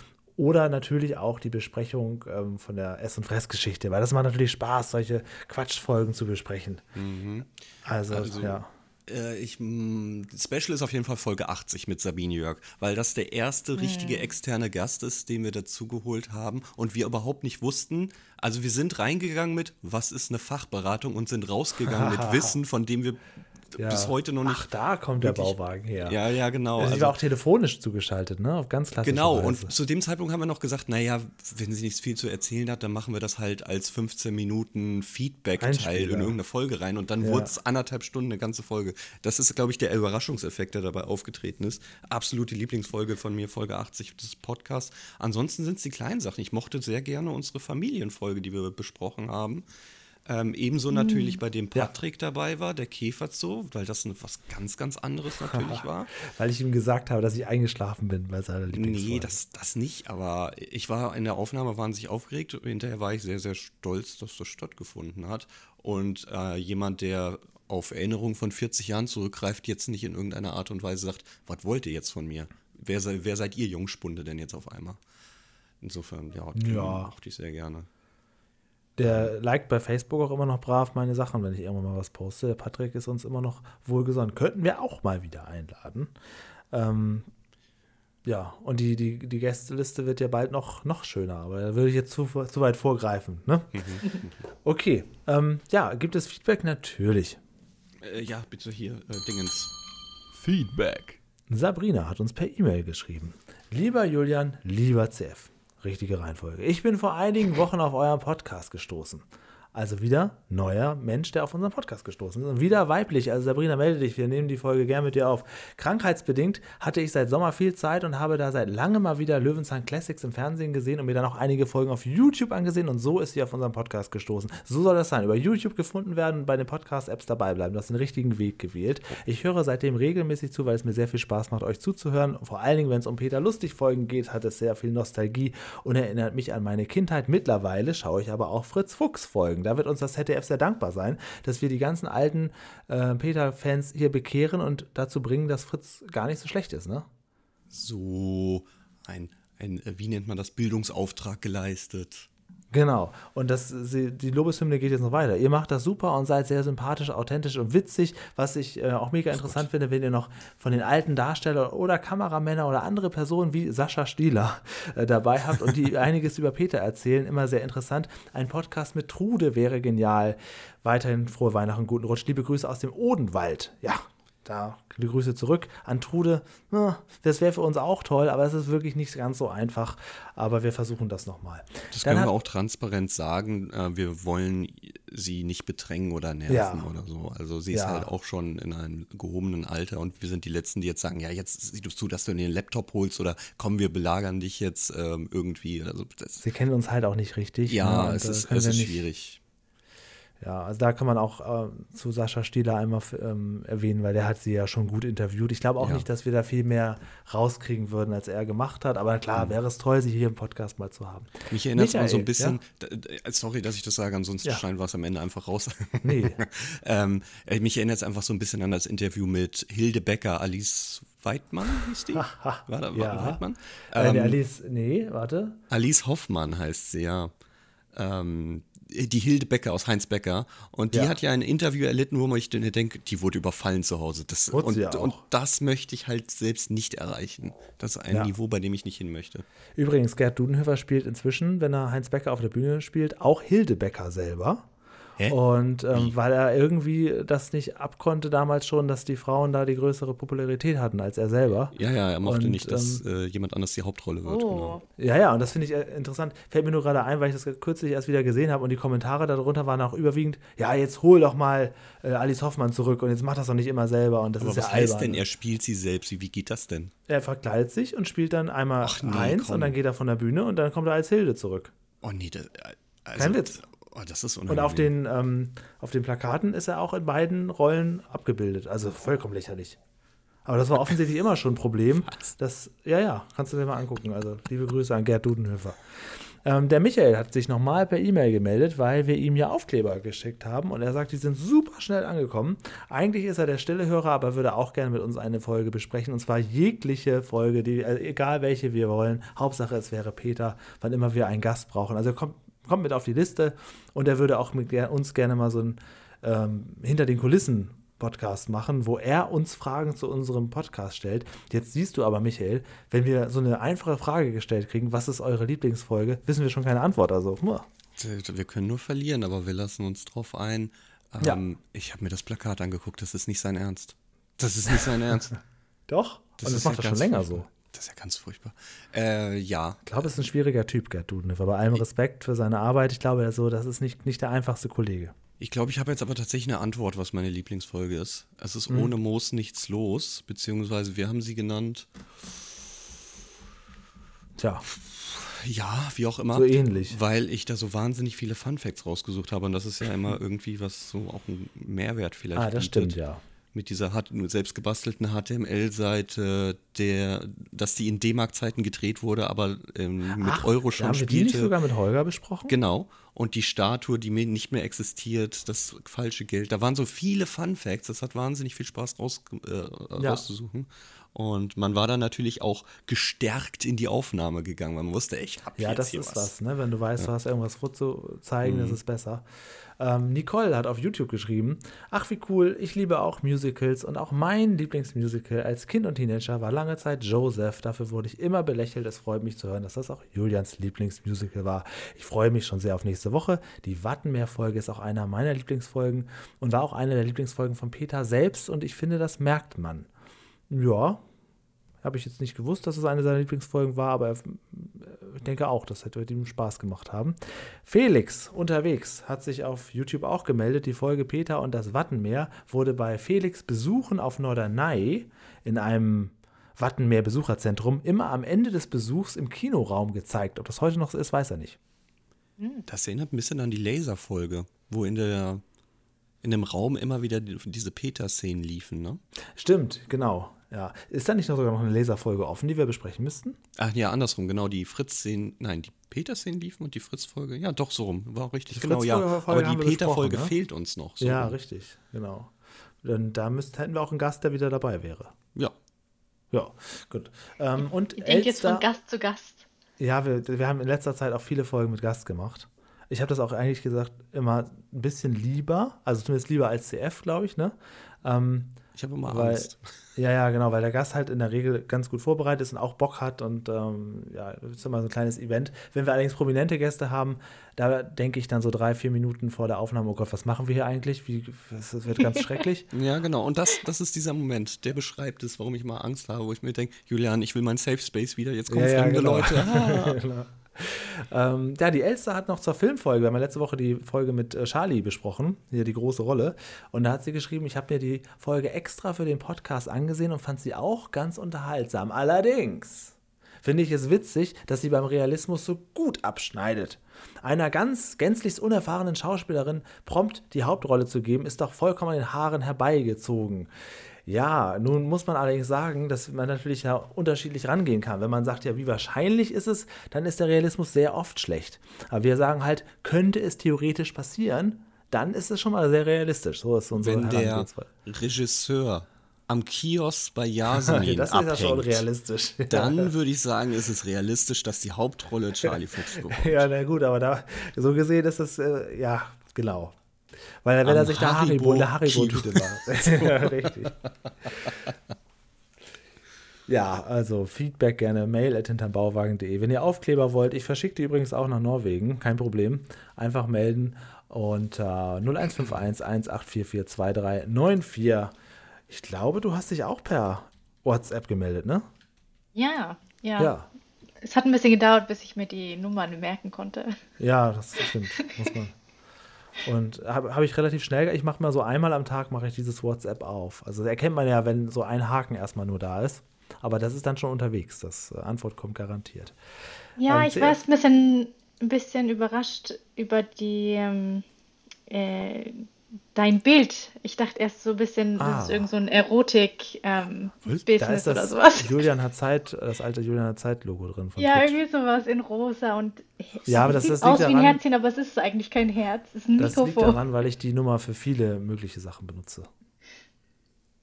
Oder natürlich auch die Besprechung ähm, von der Ess- und Fressgeschichte, weil das macht natürlich Spaß, solche Quatschfolgen zu besprechen. Mhm. Also, also, ja. Äh, ich, mh, Special ist auf jeden Fall Folge 80 mit Sabine Jörg, weil das der erste richtige externe Gast ist, den wir dazugeholt haben und wir überhaupt nicht wussten. Also wir sind reingegangen mit, was ist eine Fachberatung und sind rausgegangen mit Wissen, von dem wir ja. bis heute noch nicht. Ach, da kommt wirklich, der Bauwagen her. Ja, ja, genau. Also, sie also, war auch telefonisch zugeschaltet, ne? Auf ganz klassische Genau, Weise. und zu dem Zeitpunkt haben wir noch gesagt, naja, wenn sie nichts viel zu erzählen hat, dann machen wir das halt als 15 Minuten Feedback-Teil in irgendeine Folge rein und dann ja. wurde es anderthalb Stunden eine ganze Folge. Das ist, glaube ich, der Überraschungseffekt, der dabei aufgetreten ist. Absolute Lieblingsfolge von mir, Folge 80 des Podcasts. Ansonsten sind es die kleinen Sachen. Ich mochte sehr gerne unsere Familienfolge, die wir besprochen haben. Ähm, ebenso mhm. natürlich bei dem Patrick ja. dabei war, der Käferzoo, weil das was ganz, ganz anderes natürlich war. weil ich ihm gesagt habe, dass ich eingeschlafen bin bei seiner Lieblingsfolge. Nee, das, das nicht, aber ich war in der Aufnahme wahnsinnig aufgeregt. Hinterher war ich sehr, sehr stolz, dass das stattgefunden hat. Und äh, jemand, der auf Erinnerungen von 40 Jahren zurückgreift, jetzt nicht in irgendeiner Art und Weise sagt, was wollt ihr jetzt von mir? Wer, wer seid ihr Jungspunde denn jetzt auf einmal? Insofern, ja, ja. mochte ich sehr gerne. Der liked bei Facebook auch immer noch brav meine Sachen, wenn ich irgendwann mal was poste. Der Patrick ist uns immer noch wohlgesonnen. Könnten wir auch mal wieder einladen. Ähm, ja, und die, die, die Gästeliste wird ja bald noch, noch schöner, aber da würde ich jetzt zu, zu weit vorgreifen. Ne? okay, ähm, ja, gibt es Feedback? Natürlich. Äh, ja, bitte hier, äh, Dingens. Feedback. Sabrina hat uns per E-Mail geschrieben. Lieber Julian, lieber CF. Richtige Reihenfolge. Ich bin vor einigen Wochen auf euren Podcast gestoßen. Also wieder neuer Mensch, der auf unseren Podcast gestoßen ist. Und wieder weiblich. Also Sabrina, melde dich, wir nehmen die Folge gern mit dir auf. Krankheitsbedingt hatte ich seit Sommer viel Zeit und habe da seit langem mal wieder Löwenzahn Classics im Fernsehen gesehen und mir dann auch einige Folgen auf YouTube angesehen und so ist sie auf unseren Podcast gestoßen. So soll das sein. Über YouTube gefunden werden und bei den Podcast-Apps dabei bleiben. Du hast den richtigen Weg gewählt. Ich höre seitdem regelmäßig zu, weil es mir sehr viel Spaß macht, euch zuzuhören. Vor allen Dingen, wenn es um Peter Lustig-Folgen geht, hat es sehr viel Nostalgie und erinnert mich an meine Kindheit. Mittlerweile schaue ich aber auch Fritz Fuchs-Folgen. Da wird uns das ZDF sehr dankbar sein, dass wir die ganzen alten äh, Peter-Fans hier bekehren und dazu bringen, dass Fritz gar nicht so schlecht ist, ne? So ein, ein, äh, wie nennt man das, Bildungsauftrag geleistet. Genau. Und das, die Lobeshymne geht jetzt noch weiter. Ihr macht das super und seid sehr sympathisch, authentisch und witzig, was ich äh, auch mega interessant finde, wenn ihr noch von den alten Darstellern oder Kameramänner oder andere Personen wie Sascha Stieler äh, dabei habt und die einiges über Peter erzählen. Immer sehr interessant. Ein Podcast mit Trude wäre genial. Weiterhin frohe Weihnachten, guten Rutsch. Liebe Grüße aus dem Odenwald. Ja, da die Grüße zurück an Trude. Das wäre für uns auch toll, aber es ist wirklich nicht ganz so einfach. Aber wir versuchen das nochmal. Das Dann können wir auch transparent sagen. Äh, wir wollen sie nicht bedrängen oder nerven ja. oder so. Also sie ist ja. halt auch schon in einem gehobenen Alter und wir sind die Letzten, die jetzt sagen, ja, jetzt siehst du zu, dass du den Laptop holst oder komm, wir belagern dich jetzt ähm, irgendwie. Also sie kennen uns halt auch nicht richtig. Ja, ne? es ist, es ist schwierig. Ja, also da kann man auch äh, zu Sascha Stieler einmal ähm, erwähnen, weil der hat sie ja schon gut interviewt. Ich glaube auch ja. nicht, dass wir da viel mehr rauskriegen würden, als er gemacht hat. Aber klar, mhm. wäre es toll, sie hier im Podcast mal zu haben. Mich erinnert es mal so ein bisschen, ja? sorry, dass ich das sage, ansonsten ja. schneiden wir es am Ende einfach raus. Nee. ähm, äh, mich erinnert es einfach so ein bisschen an das Interview mit Hilde Becker, Alice Weidmann hieß die? War da ja. Weidmann? Ähm, äh, Alice, nee, warte. Alice Hoffmann heißt sie, ja. Ähm, die Hilde Becker aus Heinz Becker. Und die ja. hat ja ein Interview erlitten, wo man ich denke, die wurde überfallen zu Hause. Das, und, und, das möchte ich halt selbst nicht erreichen. Das ist ein ja. Niveau, bei dem ich nicht hin möchte. Übrigens, Gerd Dudenhöfer spielt inzwischen, wenn er Heinz Becker auf der Bühne spielt, auch Hilde Becker selber. Hä? Und ähm, weil er irgendwie das nicht abkonnte damals schon, dass die Frauen da die größere Popularität hatten als er selber. Ja, ja, er mochte und, nicht, dass ähm, äh, jemand anders die Hauptrolle wird. Oh. Genau. Ja, ja, und das finde ich äh, interessant. Fällt mir nur gerade ein, weil ich das kürzlich erst wieder gesehen habe und die Kommentare darunter waren auch überwiegend, ja, jetzt hol doch mal äh, Alice Hoffmann zurück und jetzt macht das doch nicht immer selber und das Aber ist was ja heißt albern. denn, er spielt sie selbst? Wie, wie geht das denn? Er verkleidet sich und spielt dann einmal Ach, nee, eins komm. und dann geht er von der Bühne und dann kommt er als Hilde zurück. Oh nee, das, also, Kein Witz. Oh, das ist Und auf den, ähm, auf den Plakaten ist er auch in beiden Rollen abgebildet. Also vollkommen lächerlich. Aber das war offensichtlich immer schon ein Problem. Was? Das, ja, ja, kannst du dir mal angucken. Also liebe Grüße an Gerd Dudenhöfer. Ähm, der Michael hat sich nochmal per E-Mail gemeldet, weil wir ihm ja Aufkleber geschickt haben und er sagt, die sind super schnell angekommen. Eigentlich ist er der stille Hörer, aber würde auch gerne mit uns eine Folge besprechen und zwar jegliche Folge, die, also egal welche wir wollen. Hauptsache es wäre Peter, wann immer wir einen Gast brauchen. Also kommt kommt mit auf die Liste und er würde auch mit uns gerne mal so ein ähm, Hinter den Kulissen Podcast machen, wo er uns Fragen zu unserem Podcast stellt. Jetzt siehst du aber, Michael, wenn wir so eine einfache Frage gestellt kriegen, was ist eure Lieblingsfolge, wissen wir schon keine Antwort. Also, muah. wir können nur verlieren, aber wir lassen uns drauf ein. Ähm, ja. Ich habe mir das Plakat angeguckt, das ist nicht sein Ernst. Das ist nicht sein Ernst. Doch, das, und das macht ja er schon länger so. Das ist ja ganz furchtbar. Äh, ja. Ich glaube, es ist ein schwieriger Typ, Gerd Dudenhoff. Aber allem Respekt für seine Arbeit. Ich glaube, so, das ist nicht, nicht der einfachste Kollege. Ich glaube, ich habe jetzt aber tatsächlich eine Antwort, was meine Lieblingsfolge ist. Es ist mhm. ohne Moos nichts los, beziehungsweise wir haben sie genannt. Tja. Ja, wie auch immer. So ähnlich. Weil ich da so wahnsinnig viele Fun Facts rausgesucht habe und das ist ja immer irgendwie was so auch ein Mehrwert vielleicht. Ah, das bietet. stimmt, ja mit dieser selbst gebastelten HTML-Seite, der, dass die in D-Mark-Zeiten gedreht wurde, aber ähm, mit Ach, Euro schon haben spielte. Haben wir die nicht sogar mit Holger besprochen? Genau. und die Statue, die mir nicht mehr existiert, das falsche Geld. Da waren so viele Fun Facts, das hat wahnsinnig viel Spaß raus, äh, Ja. rauszusuchen. Und man war dann natürlich auch gestärkt in die Aufnahme gegangen, weil man wusste, ich hab Ja, jetzt das hier ist was, ne? Wenn du weißt, du hast irgendwas vorzuzeigen, Mhm. das ist besser. Ähm, Nicole hat auf YouTube geschrieben: Ach, wie cool, ich liebe auch Musicals und auch mein Lieblingsmusical als Kind und Teenager war lange Zeit Joseph. Dafür wurde ich immer belächelt. Es freut mich zu hören, dass das auch Julians Lieblingsmusical war. Ich freue mich schon sehr auf nächste Woche. Die Wattenmeer-Folge ist auch einer meiner Lieblingsfolgen und war auch eine der Lieblingsfolgen von Peter selbst und ich finde, das merkt man. Ja, habe ich jetzt nicht gewusst, dass es eine seiner Lieblingsfolgen war, aber äh, ich denke auch, das hätte ihm Spaß gemacht haben. Felix unterwegs hat sich auf YouTube auch gemeldet. Die Folge Peter und das Wattenmeer wurde bei Felix Besuchen auf Norderney in einem Wattenmeer-Besucherzentrum immer am Ende des Besuchs im Kinoraum gezeigt. Ob das heute noch so ist, weiß er nicht. Das erinnert ein bisschen an die Laser-Folge, wo in der in dem Raum immer wieder die, diese Peter-Szenen liefen, ne? Stimmt, genau. Ja. Ist da nicht noch sogar noch eine Laserfolge offen, die wir besprechen müssten? Ach ja, andersrum, genau, die Fritz-Szenen, nein, die Peter-Szenen liefen und die Fritz-Folge, ja, doch, so rum, war auch richtig, Die genau, ja. Aber die Peter-Folge ne? fehlt uns noch. So ja, rum. richtig, genau. Dann da müsst, hätten wir auch einen Gast, der wieder dabei wäre. Ja, Ja, gut. Ähm, und Ich denke jetzt von Gast zu Gast. Ja, wir, wir haben in letzter Zeit auch viele Folgen mit Gast gemacht. Ich habe das auch eigentlich gesagt immer ein bisschen lieber, also zumindest lieber als CF, glaube ich, ne? Ähm, ich habe immer weil, Angst. ja, ja, genau, weil der Gast halt in der Regel ganz gut vorbereitet ist und auch Bock hat und ähm, ja, das ist immer so ein kleines Event. Wenn wir allerdings prominente Gäste haben, da denke ich dann so drei, vier Minuten vor der Aufnahme, oh Gott, was machen wir hier eigentlich? Wie, das wird ganz schrecklich. Ja, genau. Und das, das ist dieser Moment, der beschreibt es, warum ich mal Angst habe, wo ich mir denke, Julian, ich will meinen Safe Space wieder, jetzt kommen Ja, ja, fremde genau. Leute. Ah. Genau. Ähm, ja, die Elster hat noch zur Filmfolge, wir haben ja letzte Woche die Folge mit äh, Charlie besprochen, hier die große Rolle. Und da hat sie geschrieben, ich habe mir die Folge extra für den Podcast angesehen und fand sie auch ganz unterhaltsam. Allerdings finde ich es witzig, dass sie beim Realismus so gut abschneidet. Einer ganz gänzlich unerfahrenen Schauspielerin prompt die Hauptrolle zu geben, ist doch vollkommen an den Haaren herbeigezogen. Ja, nun muss man allerdings sagen, dass man natürlich ja unterschiedlich rangehen kann. Wenn man sagt, ja, wie wahrscheinlich ist es, dann ist der Realismus sehr oft schlecht. Aber wir sagen halt, könnte es theoretisch passieren, dann ist es schon mal sehr realistisch. So ist unsere Wenn der. Regisseur am Kiosk bei Yasemin Das ist ja schon abhängt, realistisch. dann würde ich sagen, ist es realistisch, dass die Hauptrolle Charlie Fuchs bekommt. Ja, na gut, aber da, so gesehen ist es, äh, ja, genau. Weil wenn Am er sich der Haribo in der Haribo-Tüte war. ja, richtig. Ja, also Feedback gerne, mail at hinternbauwagen.de. Wenn ihr Aufkleber wollt, ich verschicke die übrigens auch nach Norwegen, kein Problem. Einfach melden und äh, 0151 1844 2394. Ich glaube, du hast dich auch per WhatsApp gemeldet, ne? Ja, ja, Ja. Es hat ein bisschen gedauert, bis ich mir die Nummern merken konnte. Ja, das stimmt. Muss man. Und habe hab ich relativ schnell, ich mache mal so einmal am Tag, mache ich dieses WhatsApp auf. Also erkennt man ja, wenn so ein Haken erstmal nur da ist. Aber das ist dann schon unterwegs. Das äh, Antwort kommt garantiert. Ja, Ähm, ich war ein bisschen, ein bisschen überrascht über die ähm, äh, dein Bild. Ich dachte erst so ein bisschen, Ah. das ist irgend so ein Erotik ähm, das oder sowas. Julian hat Zeit, das alte Julian hat Zeit-Logo drin von Ja, Twitch. irgendwie sowas in rosa und Ja, aber das- sieht das liegt aus wie ein daran- Herzchen, aber es ist eigentlich kein Herz, es ist ein Das liegt Mikrofon. daran, weil ich die Nummer für viele mögliche Sachen benutze.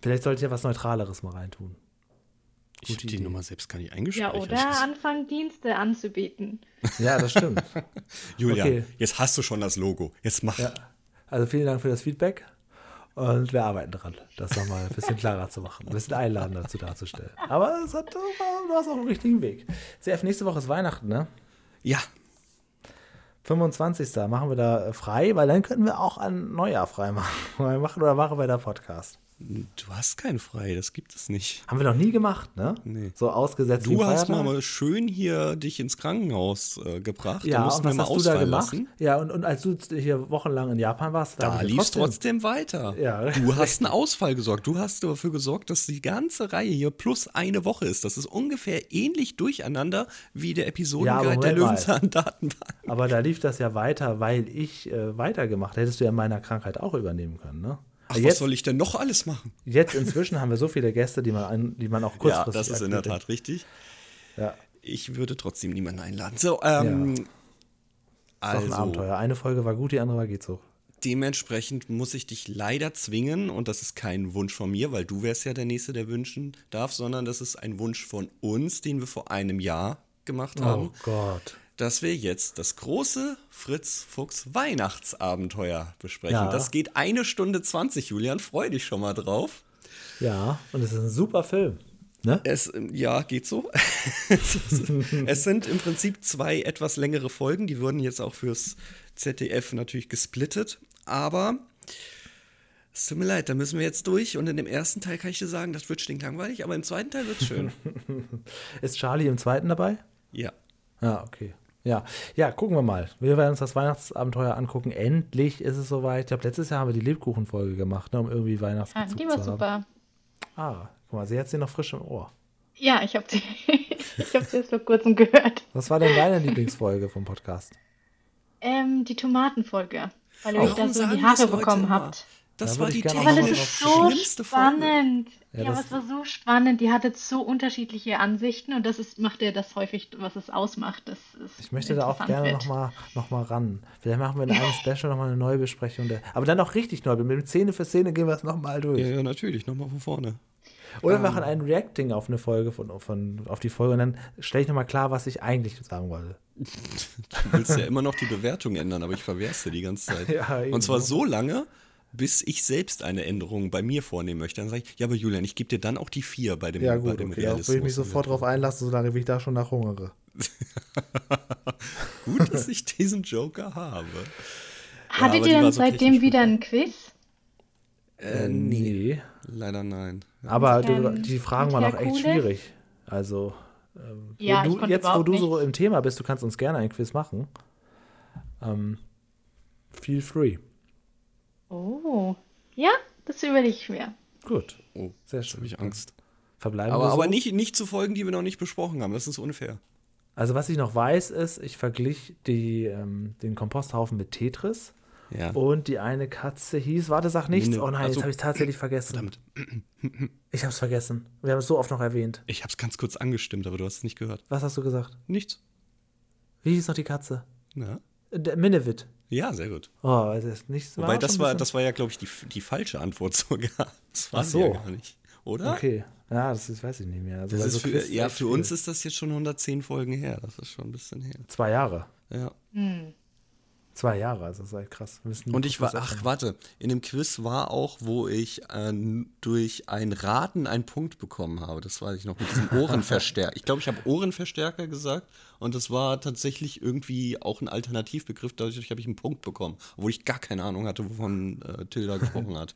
Vielleicht sollte ich ja was Neutraleres mal reintun. Ich habe die Idee. Nummer selbst gar nicht Ja, eingespeichert. oder anfangen Dienste anzubieten. Ja, das stimmt. Julian, Okay. jetzt hast du schon das Logo. Jetzt mach. Ja. Also vielen Dank für das Feedback. Und wir arbeiten dran, das nochmal ein bisschen klarer zu machen, ein bisschen einladender dazu darzustellen. Aber es hat, du warst auf dem richtigen Weg. CF, nächste Woche ist Weihnachten, ne? Ja, 25. machen wir da frei, weil dann könnten wir auch an Neujahr frei machen. machen oder machen wir da Podcast. Du hast keinen frei, das gibt es nicht. Haben wir noch nie gemacht, ne? Nee. So ausgesetzt Du hast Feiertag. mal schön hier dich ins Krankenhaus äh, gebracht. ja, da und wir was mal hast du da gemacht? lassen. Ja, und, und als du hier wochenlang in Japan warst, Da ich lief es trotzdem. trotzdem weiter. Ja, du hast einen Ausfall gesorgt. Du hast dafür gesorgt, dass die ganze Reihe hier plus eine Woche ist. Das ist ungefähr ähnlich durcheinander wie der Ja, Episodenguide der Moment mal. Löwenzahn-Datenbank. Aber da lief das ja weiter, weil ich äh, weitergemacht. Hättest du ja in meiner Krankheit auch übernehmen können, ne? Ach, jetzt, was soll ich denn noch alles machen? jetzt inzwischen haben wir so viele Gäste, die man, an, die man auch Ja, kurzfristig das ist in der. Tat richtig. Ja. Ich würde trotzdem niemanden einladen. So, ähm, Das ist doch ein Also, Abenteuer. Eine Folge war gut, die andere war geht so. dementsprechend muss ich dich leider zwingen, und das ist kein Wunsch von mir, weil du wärst ja der Nächste, der wünschen darf, sondern das ist ein Wunsch von uns, den wir vor einem Jahr gemacht haben, Oh Gott. Dass wir jetzt das große Fritz Fuchs Weihnachtsabenteuer besprechen. Ja. Das geht eine Stunde 20, Julian, freu dich schon mal drauf. Ja, und es ist ein super Film. Ne? Es, ähm, ja, geht so. es sind im Prinzip zwei etwas längere Folgen, die wurden jetzt auch fürs ZDF natürlich gesplittet, aber es tut mir leid, da müssen wir jetzt durch und in dem ersten Teil kann ich dir sagen, das wird stinklangweilig, aber im zweiten Teil wird es schön. Ist Charlie im zweiten dabei? ja. Ja, okay. Ja, ja, gucken wir mal. Wir werden uns das Weihnachtsabenteuer angucken. Endlich ist es soweit. Ich glaube, letztes Jahr haben wir die Lebkuchenfolge gemacht, ne, um irgendwie Ah, Weihnachtsbezug die war zu haben. super. Ah, guck mal, sie hat sie noch frisch im Ohr. Ja, ich habe sie, ich hab sie jetzt vor kurzem gehört. Was war denn deine Lieblingsfolge vom Podcast? Ähm, die Tomatenfolge. Weil ihr euch da so die Haare bekommen immer? habt. Das Da war die es mal technisch ist so schlimmste Folge. spannend. Ja, Ja, das- aber es war so spannend. Die hatte so unterschiedliche Ansichten und das ist, macht ja das häufig, was es ausmacht. Das ist Ich möchte da auch gerne nochmal noch mal ran. Vielleicht machen wir in einem Special nochmal eine neue Besprechung. Der, aber dann auch richtig neu. Mit dem Szene für Szene gehen wir es nochmal durch. Ja, ja, natürlich, nochmal von vorne. Oder wir machen ein Reacting auf eine Folge von, von auf die Folge und dann stelle ich nochmal klar, was ich eigentlich sagen wollte. Du willst ja immer noch die Bewertung ändern, aber ich verwehr's dir die ganze Zeit. Ja. Und zwar so lange, bis ich selbst eine Änderung bei mir vornehmen möchte. Dann sage ich, ja, aber Julian, ich gebe dir dann auch die vier bei dem, Ja, bei gut, dem okay. Da würde ich mich sofort drauf einlassen, solange wie ich da schon nachhungere. Gut, dass ich diesen Joker habe. Hattet die ihr dann so seitdem wieder ein Quiz? Äh, nee, leider nein. Aber du, die Fragen waren auch echt Kuhle? schwierig. Also, ähm, Ja, du, jetzt, wo du so nichts. im Thema bist, du kannst uns gerne ein Quiz machen. Ähm, feel free. Oh. Ja, das überlege ich mir. Gut. Oh, Sehr schön. habe ich Angst. Verbleiben Aber, wir so. aber nicht, nicht zu Folgen, die wir noch nicht besprochen haben. Das ist unfair. Also, was ich noch weiß, ist, ich verglich die, ähm, den Komposthaufen mit Tetris. Ja. Und die eine Katze hieß, warte, sag nichts. Mine- Oh nein, Ach jetzt habe ich es tatsächlich vergessen. Verdammt. Ich habe es vergessen. Wir haben es so oft noch erwähnt. Ich habe es ganz kurz angestimmt, aber du hast es nicht gehört. Was hast du gesagt? Nichts. Wie hieß noch die Katze? Na? Äh, Der Minevit. Ja, sehr gut. Oh, das ist nicht Wobei, das war, bisschen- das war ja, glaube ich, die, die falsche Antwort sogar. Das war sie ja so. gar nicht. Oder? Okay. Ja, das ist, weiß ich nicht mehr. Also, Das ist so für, Quiz ja, für uns ist das jetzt schon 110 Folgen her. Das ist schon ein bisschen her. Zwei Jahre. Ja. Zwei Jahre, also das ist echt krass. Und ich war, ach warte, in dem Quiz war auch, wo ich äh, durch ein Raten einen Punkt bekommen habe. Das weiß ich noch mit diesem Ohrenverstärker. Ich glaube, ich habe Ohrenverstärker gesagt und das war tatsächlich irgendwie auch ein Alternativbegriff. Dadurch habe ich einen Punkt bekommen, obwohl ich gar keine Ahnung hatte, wovon äh, Tilda gesprochen hat.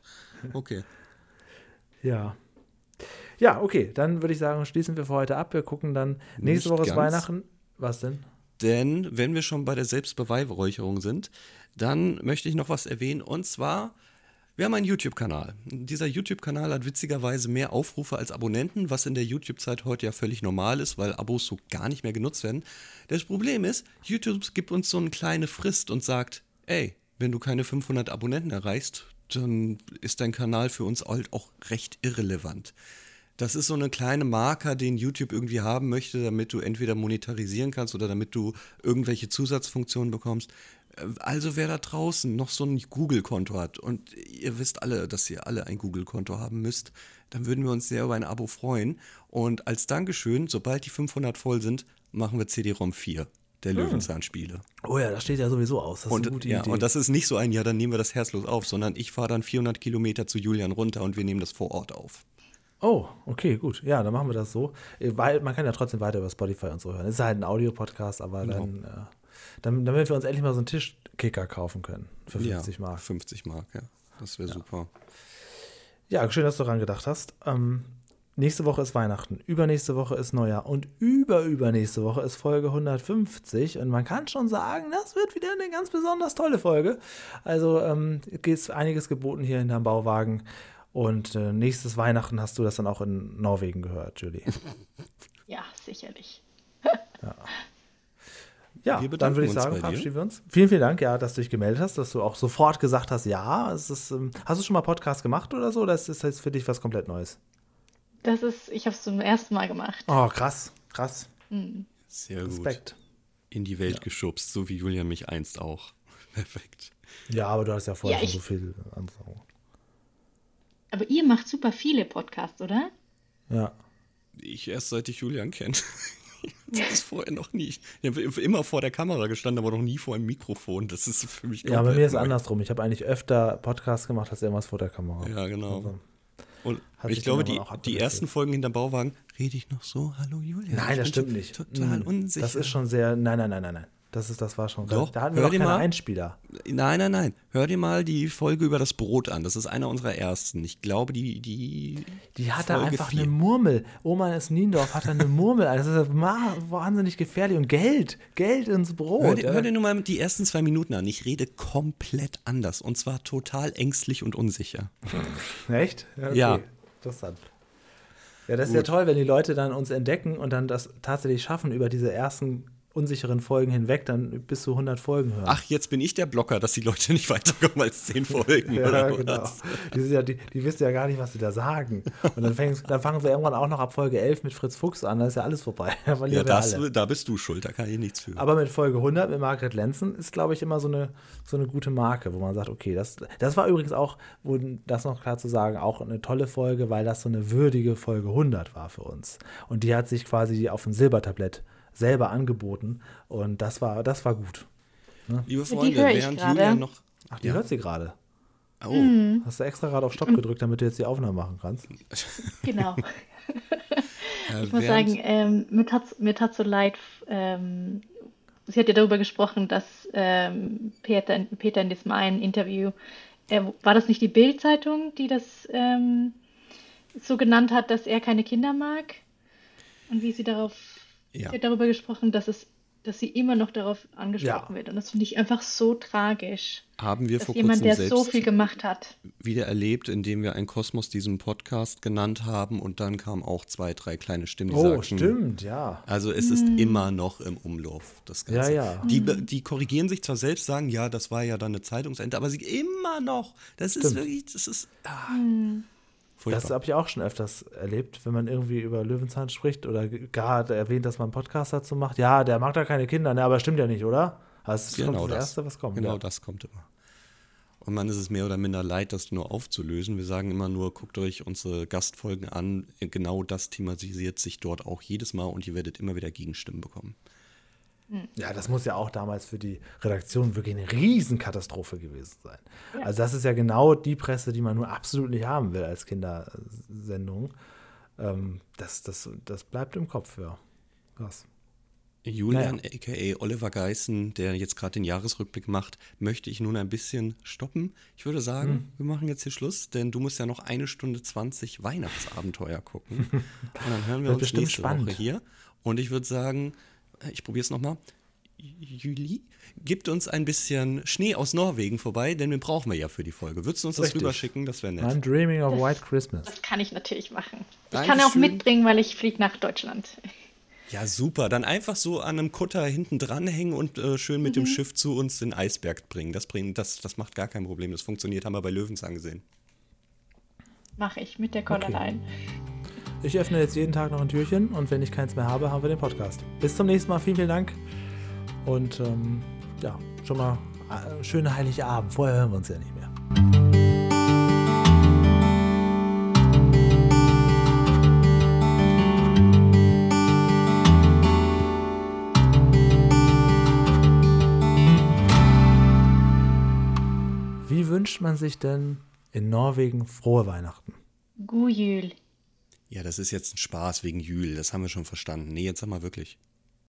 Okay. Ja. Ja, okay. Dann würde ich sagen, schließen wir für heute ab. Wir gucken dann nächste Nicht Woche ist. Weihnachten. Was denn? Denn wenn wir schon bei der Selbstbeweihräucherung sind, dann möchte ich noch was erwähnen. Und zwar, wir haben einen YouTube-Kanal. Dieser YouTube-Kanal hat witzigerweise mehr Aufrufe als Abonnenten, was in der YouTube-Zeit heute ja völlig normal ist, weil Abos so gar nicht mehr genutzt werden. Das Problem ist, YouTube gibt uns so eine kleine Frist und sagt, ey, wenn du keine 500 Abonnenten erreichst, dann ist dein Kanal für uns halt auch recht irrelevant. Das ist so eine kleine Marker, den YouTube irgendwie haben möchte, damit du entweder monetarisieren kannst oder damit du irgendwelche Zusatzfunktionen bekommst. Äh, Also wer da draußen noch so ein Google-Konto hat und ihr wisst alle, dass ihr alle ein Google-Konto haben müsst, dann würden wir uns sehr über ein Abo freuen. Und als Dankeschön, sobald die 500 voll sind, machen wir CD-ROM 4 der Löwenzahn-Spiele. Oh ja, das steht ja sowieso aus. Das ist eine Und, gute ja, Idee. und das ist nicht so ein, ja, dann nehmen wir das herzlos auf, sondern ich fahre dann 400 Kilometer zu Julian runter und wir nehmen das vor Ort auf. Oh, okay, gut. Ja, dann machen wir das so. Äh, Weil man kann ja trotzdem weiter über Spotify und so hören. Es ist halt ein Audiopodcast, aber Genau. dann, äh, dann, damit wir uns endlich mal so einen Tischkicker kaufen können. Für 50 ja, Mark. 50 Mark, ja. Das wäre super. Ja, schön, dass du daran gedacht hast. Ähm, nächste Woche ist Weihnachten, übernächste Woche ist Neujahr und überübernächste Woche ist Folge 150. Und man kann schon sagen, das wird wieder eine ganz besonders tolle Folge. Also ähm, ist einiges geboten hier hinterm Bauwagen. Und äh, nächstes Weihnachten hast du das dann auch in Norwegen gehört, Julie. Ja, sicherlich. Ja, Wir dann würde ich sagen, verabschieden wir uns. Vielen, vielen Dank, ja, dass du dich gemeldet hast, dass du auch sofort gesagt hast, ja. Es ist, ähm, hast du schon mal Podcast gemacht oder so? Oder ist das jetzt für dich was komplett Neues? Das ist, ich habe es zum ersten Mal gemacht. Oh, krass, krass. Sehr gut. Respekt. in die Welt geschubst, so wie Julian mich einst auch. Perfekt. Ja, aber du hast ja vorher Ja, schon so viel andere. Aber ihr macht super viele Podcasts, oder? Ja. Ich erst seit ich Julian kenne. Das ist vorher noch nie. Ich habe immer vor der Kamera gestanden, aber noch nie vor einem Mikrofon. Das ist für mich Ja, bei mir ist neu. andersrum. Ich habe eigentlich öfter Podcasts gemacht als irgendwas vor der Kamera. Ja, genau. Also, Und Hat ich glaube, die, die ersten Folgen hinterm Bauwagen, rede ich noch so, hallo Julian. nein, das stimmt nicht. Total Mhm. unsicher. Das ist schon sehr. Nein, nein, nein, nein, nein. Das, ist, das war schon. Doch, da hatten wir hör noch dir keine mal. Einspieler. Nein, nein, nein. Hör dir mal die Folge über das Brot an. Das ist einer unserer ersten. Ich glaube, die. Die, Die hatte Folge einfach vier. eine Murmel. Oma in Niendorf hatte eine Murmel. Das ist wahnsinnig gefährlich. Und Geld. Geld ins Brot. Hör, dir- ja. hör dir nur mal die ersten zwei Minuten an. Ich rede komplett anders. Und zwar total ängstlich und unsicher. Echt? okay. Ja. Interessant. Ja, das ist ja toll, wenn die Leute dann uns entdecken und dann das tatsächlich schaffen, über diese ersten unsicheren Folgen hinweg dann bis zu 100 Folgen hören. Ach, jetzt bin ich der Blocker, dass die Leute nicht weiterkommen als zehn Folgen. ja, oder genau. Die, ja, die, die wissen ja gar nicht, was sie da sagen. Und dann, dann fangen wir irgendwann auch noch ab Folge 11 mit Fritz Fuchs an, da ist ja alles vorbei. Da Ja, das, da bist du schuld. Da kann ich nichts für. Aber mit Folge 100 mit Margret Lenzen ist, glaube ich, immer so eine, so eine gute Marke, wo man sagt, okay, das, das war übrigens auch, wo das noch klar zu sagen, auch eine tolle Folge, weil das so eine würdige Folge 100 war für uns. Und die hat sich quasi auf dem Silbertablett selber angeboten und das war, das war gut. Liebe die Freunde, während. Julian noch. Ach, die Ja. hört sie gerade. Oh, Hast du extra gerade auf Stopp gedrückt, damit du jetzt die Aufnahme machen kannst? Genau. äh, Ich muss während- sagen, ähm, mir tat mir tat so leid. Ähm, sie hat ja darüber gesprochen, dass ähm, Peter, Peter in diesem einen Interview, äh, war das nicht die Bild-Zeitung, die das ähm, so genannt hat, dass er keine Kinder mag? Und wie sie darauf, Ja. sie hat darüber gesprochen, dass es, dass sie immer noch darauf angesprochen Ja. wird. Und das finde ich einfach so tragisch, haben wir dass vor jemand, kurzem der selbst so viel gemacht hat. wieder erlebt, indem wir ein Kosmos diesen Podcast genannt haben und dann kamen auch zwei, drei kleine Stimmen, die Oh, sagten, stimmt, ja. Also es ist immer noch im Umlauf, das Ganze. Ja, ja. Die, die korrigieren sich zwar selbst, sagen, ja, das war ja dann eine Zeitungsende, aber sie immer noch. Das ist Stimmt. wirklich, das ist ah, Das furchtbar. habe ich auch schon öfters erlebt, wenn man irgendwie über Löwenzahn spricht oder gerade erwähnt, dass man einen Podcast dazu macht. Ja, der mag da keine Kinder, ne, aber stimmt ja nicht, oder? Das ist genau kommt das das. Erste, was kommt. Genau ja. das kommt immer. Und man ist es mehr oder minder leid, das nur aufzulösen. Wir sagen immer nur, guckt euch unsere Gastfolgen an. Genau das thematisiert sich dort auch jedes Mal und ihr werdet immer wieder Gegenstimmen bekommen. Ja, das muss ja auch damals für die Redaktion wirklich eine Riesenkatastrophe gewesen sein. Also das ist ja genau die Presse, die man nur absolut nicht haben will als Kindersendung. Ähm, das, das, das bleibt im Kopf, ja. Krass. Julian, aka Oliver Geißen, der jetzt gerade den Jahresrückblick macht, möchte ich nun ein bisschen stoppen. Ich würde sagen, Hm. wir machen jetzt hier Schluss, denn du musst ja noch eine Stunde 20 Weihnachtsabenteuer gucken. Und dann hören wir uns nächste spannend. Woche hier. Und ich würde sagen, ich probiere es nochmal. Juli, gibt uns ein bisschen Schnee aus Norwegen vorbei, denn den brauchen wir ja für die Folge. Würdest du uns das Richtig. rüberschicken? Das wäre nett. I'm dreaming of White Christmas. Das kann ich natürlich machen. Ich Dankeschön. kann auch mitbringen, weil ich fliege nach Deutschland. Ja, super. Dann einfach so an einem Kutter hinten dranhängen und äh, schön mit Mhm. dem Schiff zu uns den Eisberg bringen. Das, bringen das, das macht gar kein Problem. Das funktioniert, haben wir bei Löwenzahn gesehen. Mache ich mit der Collarline. Ich öffne jetzt jeden Tag noch ein Türchen und wenn ich keins mehr habe, haben wir den Podcast. Bis zum nächsten Mal. Vielen, vielen Dank. Und ähm, ja, schon mal äh, schöne heilige Abend. Vorher hören wir uns ja nicht mehr. Wie wünscht man sich denn in Norwegen frohe Weihnachten? Gujül. Ja, das ist jetzt ein Spaß wegen Jül. Das haben wir schon verstanden. Nee, jetzt sag mal wirklich.